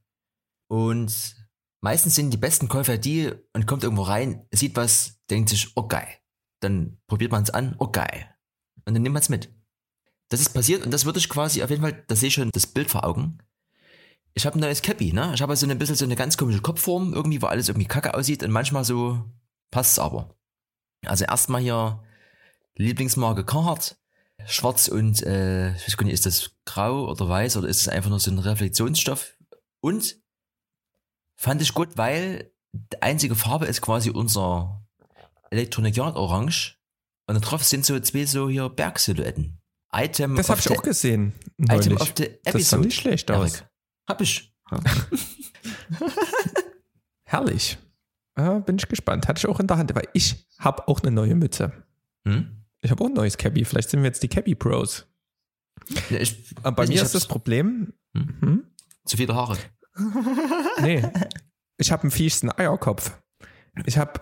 S2: Und meistens sind die besten Käufer die und kommt irgendwo rein, sieht was, denkt sich, oh geil. Dann probiert man es an, oh geil. Und dann nimmt man es mit. Das ist passiert und das würde ich quasi auf jeden Fall, da sehe ich schon das Bild vor Augen. Ich habe ein neues Cappy, ne? Ich habe so ein bisschen so eine ganz komische Kopfform, irgendwie, wo alles irgendwie kacke aussieht und manchmal so passt's aber. Also erstmal hier Lieblingsmarke Carhartt, schwarz und äh, ich weiß gar nicht, ist das grau oder weiß oder ist es einfach nur so ein Reflexionsstoff? Und fand ich gut, weil die einzige Farbe ist quasi unser Electronic Yard Orange und da drauf sind so zwei so hier Bergsilhouetten. Item
S1: das habe ich auch gesehen.
S2: Item
S1: neulich.
S2: of the
S1: Das sah
S2: Episode.
S1: nicht schlecht aus.
S2: Erik. Hab ich.
S1: Herrlich. Ja, bin ich gespannt. Hatte ich auch in der Hand, weil ich habe auch eine neue Mütze.
S2: Hm?
S1: Ich habe auch ein neues Cappy. Vielleicht sind wir jetzt die Cappy Pros.
S2: Ja, ich,
S1: Aber bei mir ist das Problem,
S2: Hm?
S1: hm?
S2: zu viele Haare.
S1: nee, ich habe einen fiessten Eierkopf. Ich habe,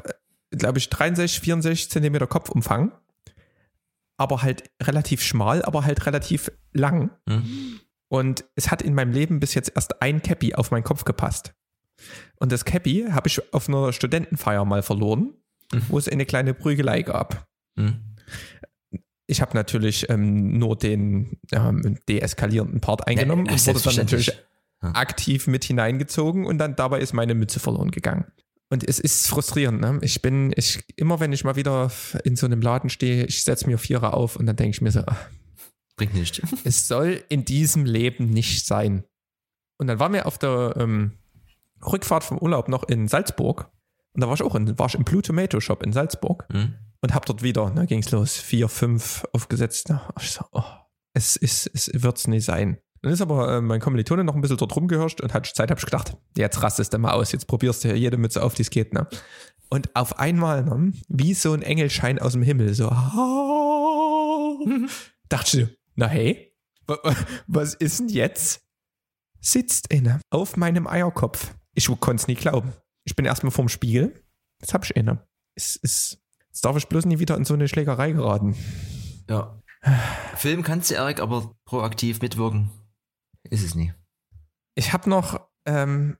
S1: glaube ich, 63, 64 Zentimeter Kopfumfang, aber halt relativ schmal, aber halt relativ lang.
S2: Hm?
S1: Und es hat in meinem Leben bis jetzt erst ein Cappy auf meinen Kopf gepasst. Und das Cappy habe ich auf einer Studentenfeier mal verloren,
S2: Mhm.
S1: wo es eine kleine Prügelei gab.
S2: Hm?
S1: Ich habe natürlich ähm, nur den ähm, deeskalierenden Part eingenommen
S2: Ja,
S1: und wurde dann natürlich
S2: Ja.
S1: aktiv mit hineingezogen und dann dabei ist meine Mütze verloren gegangen. Und es ist frustrierend. Ne? Ich bin, ich, immer wenn ich mal wieder in so einem Laden stehe, ich setze mir Vierer auf und dann denke ich mir so, ach,
S2: Bringt nicht.
S1: es soll in diesem Leben nicht sein. Und dann waren wir auf der ähm, Rückfahrt vom Urlaub noch in Salzburg. Und da war ich auch in, war ich im Blue Tomato Shop in Salzburg.
S2: Hm?
S1: Und hab dort wieder, da ging's los, vier, fünf aufgesetzt. Ne? Ich so, oh, es, ist, es wird's nicht sein. Dann ist aber äh, mein Kommilitone noch ein bisschen dort rumgehirscht und hat Zeit, hab ich gedacht, jetzt rastest du mal aus, jetzt probierst du jede Mütze auf, die es geht. Ne? Und auf einmal, ne, wie so ein Engelschein aus dem Himmel, so, dachte ich, na hey, was ist denn jetzt? Sitzt inne auf meinem Eierkopf. Ich konnte es nie glauben. Ich bin erstmal vorm Spiegel. Jetzt hab ich inne. Es ist, jetzt darf ich bloß nie wieder in so eine Schlägerei geraten.
S2: Ja. Film kannst du, Erik, aber proaktiv mitwirken ist es nie.
S1: Ich habe noch ähm,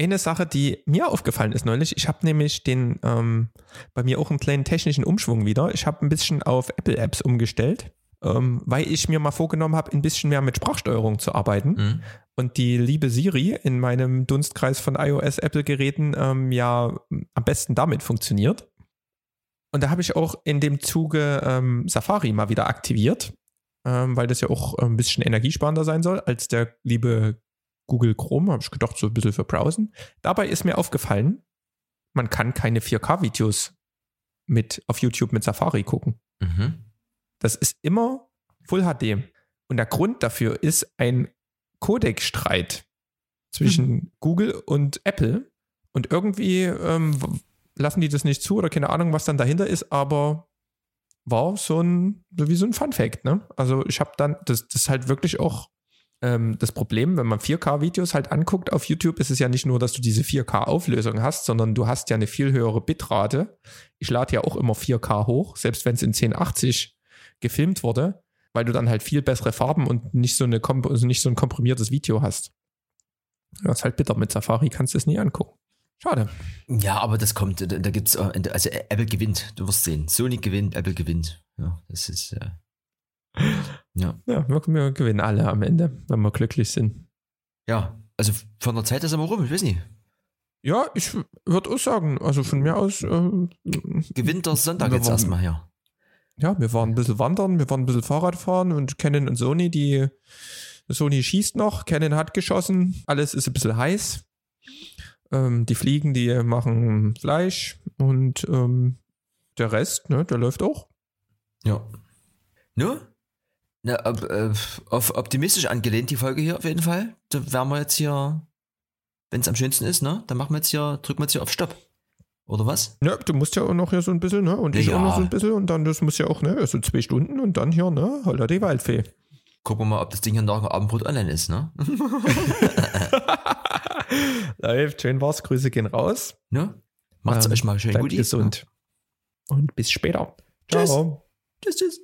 S1: eine Sache, die mir aufgefallen ist neulich. Ich habe nämlich den ähm, bei mir auch einen kleinen technischen Umschwung wieder. Ich habe ein bisschen auf Apple-Apps umgestellt, ähm, weil ich mir mal vorgenommen habe, ein bisschen mehr mit Sprachsteuerung zu arbeiten.
S2: Mhm.
S1: Und die liebe Siri in meinem Dunstkreis von iOS-Apple-Geräten ähm, ja am besten damit funktioniert. Und da habe ich auch in dem Zuge ähm, Safari mal wieder aktiviert, ähm, weil das ja auch ein bisschen energiesparender sein soll als der liebe Google Chrome, habe ich gedacht, so ein bisschen für Browsen. Dabei ist mir aufgefallen, man kann keine 4K-Videos mit auf YouTube mit Safari gucken.
S2: Mhm.
S1: Das ist immer Full HD. Und der Grund dafür ist ein Codec-Streit zwischen
S2: Mhm.
S1: Google und Apple. Und irgendwie ähm, lassen die das nicht zu oder keine Ahnung, was dann dahinter ist, aber war so ein, so wie so ein Fun-Fact, ne? Also ich habe dann, das, das ist halt wirklich auch ähm, das Problem, wenn man 4K-Videos halt anguckt auf YouTube, ist es ja nicht nur, dass du diese 4K-Auflösung hast, sondern du hast ja eine viel höhere Bitrate. Ich lade ja auch immer 4K hoch, selbst wenn es in 1080 gefilmt wurde, weil du dann halt viel bessere Farben und nicht so, eine, also nicht so ein komprimiertes Video hast. Das ist halt bitter. Mit Safari kannst du es nie angucken. Schade.
S2: Ja, aber das kommt, da, da gibt's, äh, also Apple gewinnt, du wirst sehen. Sony gewinnt, Apple gewinnt. Ja, das ist, äh, ja.
S1: Ja, wir, wir gewinnen alle am Ende, wenn wir glücklich sind.
S2: Ja, also von der Zeit ist aber rum, ich weiß nicht.
S1: Ja, ich würde auch sagen, also von mir aus, äh,
S2: Gewinnt der Sonntag jetzt erstmal hier.
S1: Ja, wir waren ein bisschen wandern, wir waren ein bisschen Fahrrad fahren und Canon und Sony, die Sony schießt noch, Canon hat geschossen, alles ist ein bisschen heiß. Ähm, die Fliegen, die machen Fleisch und ähm, der Rest, ne, der läuft auch.
S2: Ja. Nu? Na, ob, äh, auf optimistisch angelehnt die Folge hier auf jeden Fall. Da werden wir jetzt hier, wenn es am schönsten ist, ne? Dann machen wir jetzt hier, drücken wir jetzt hier auf Stopp. Oder was?
S1: Ja, du musst ja auch noch hier so ein bisschen, ne? Und ich
S2: Ja.
S1: auch noch so ein bisschen und dann, das muss ja auch, ne? So zwei Stunden und dann hier, ne? Holla die Waldfee.
S2: Gucken wir mal, ob das Ding hier nach dem Abendbrot online ist, ne?
S1: Läuft, schön war's, Grüße gehen raus.
S2: ne? Macht's
S1: Ähm,
S2: euch mal schön gut.
S1: gesund. Und bis später.
S2: Tschüss.
S1: Ciao.
S2: Tschüss, tschüss.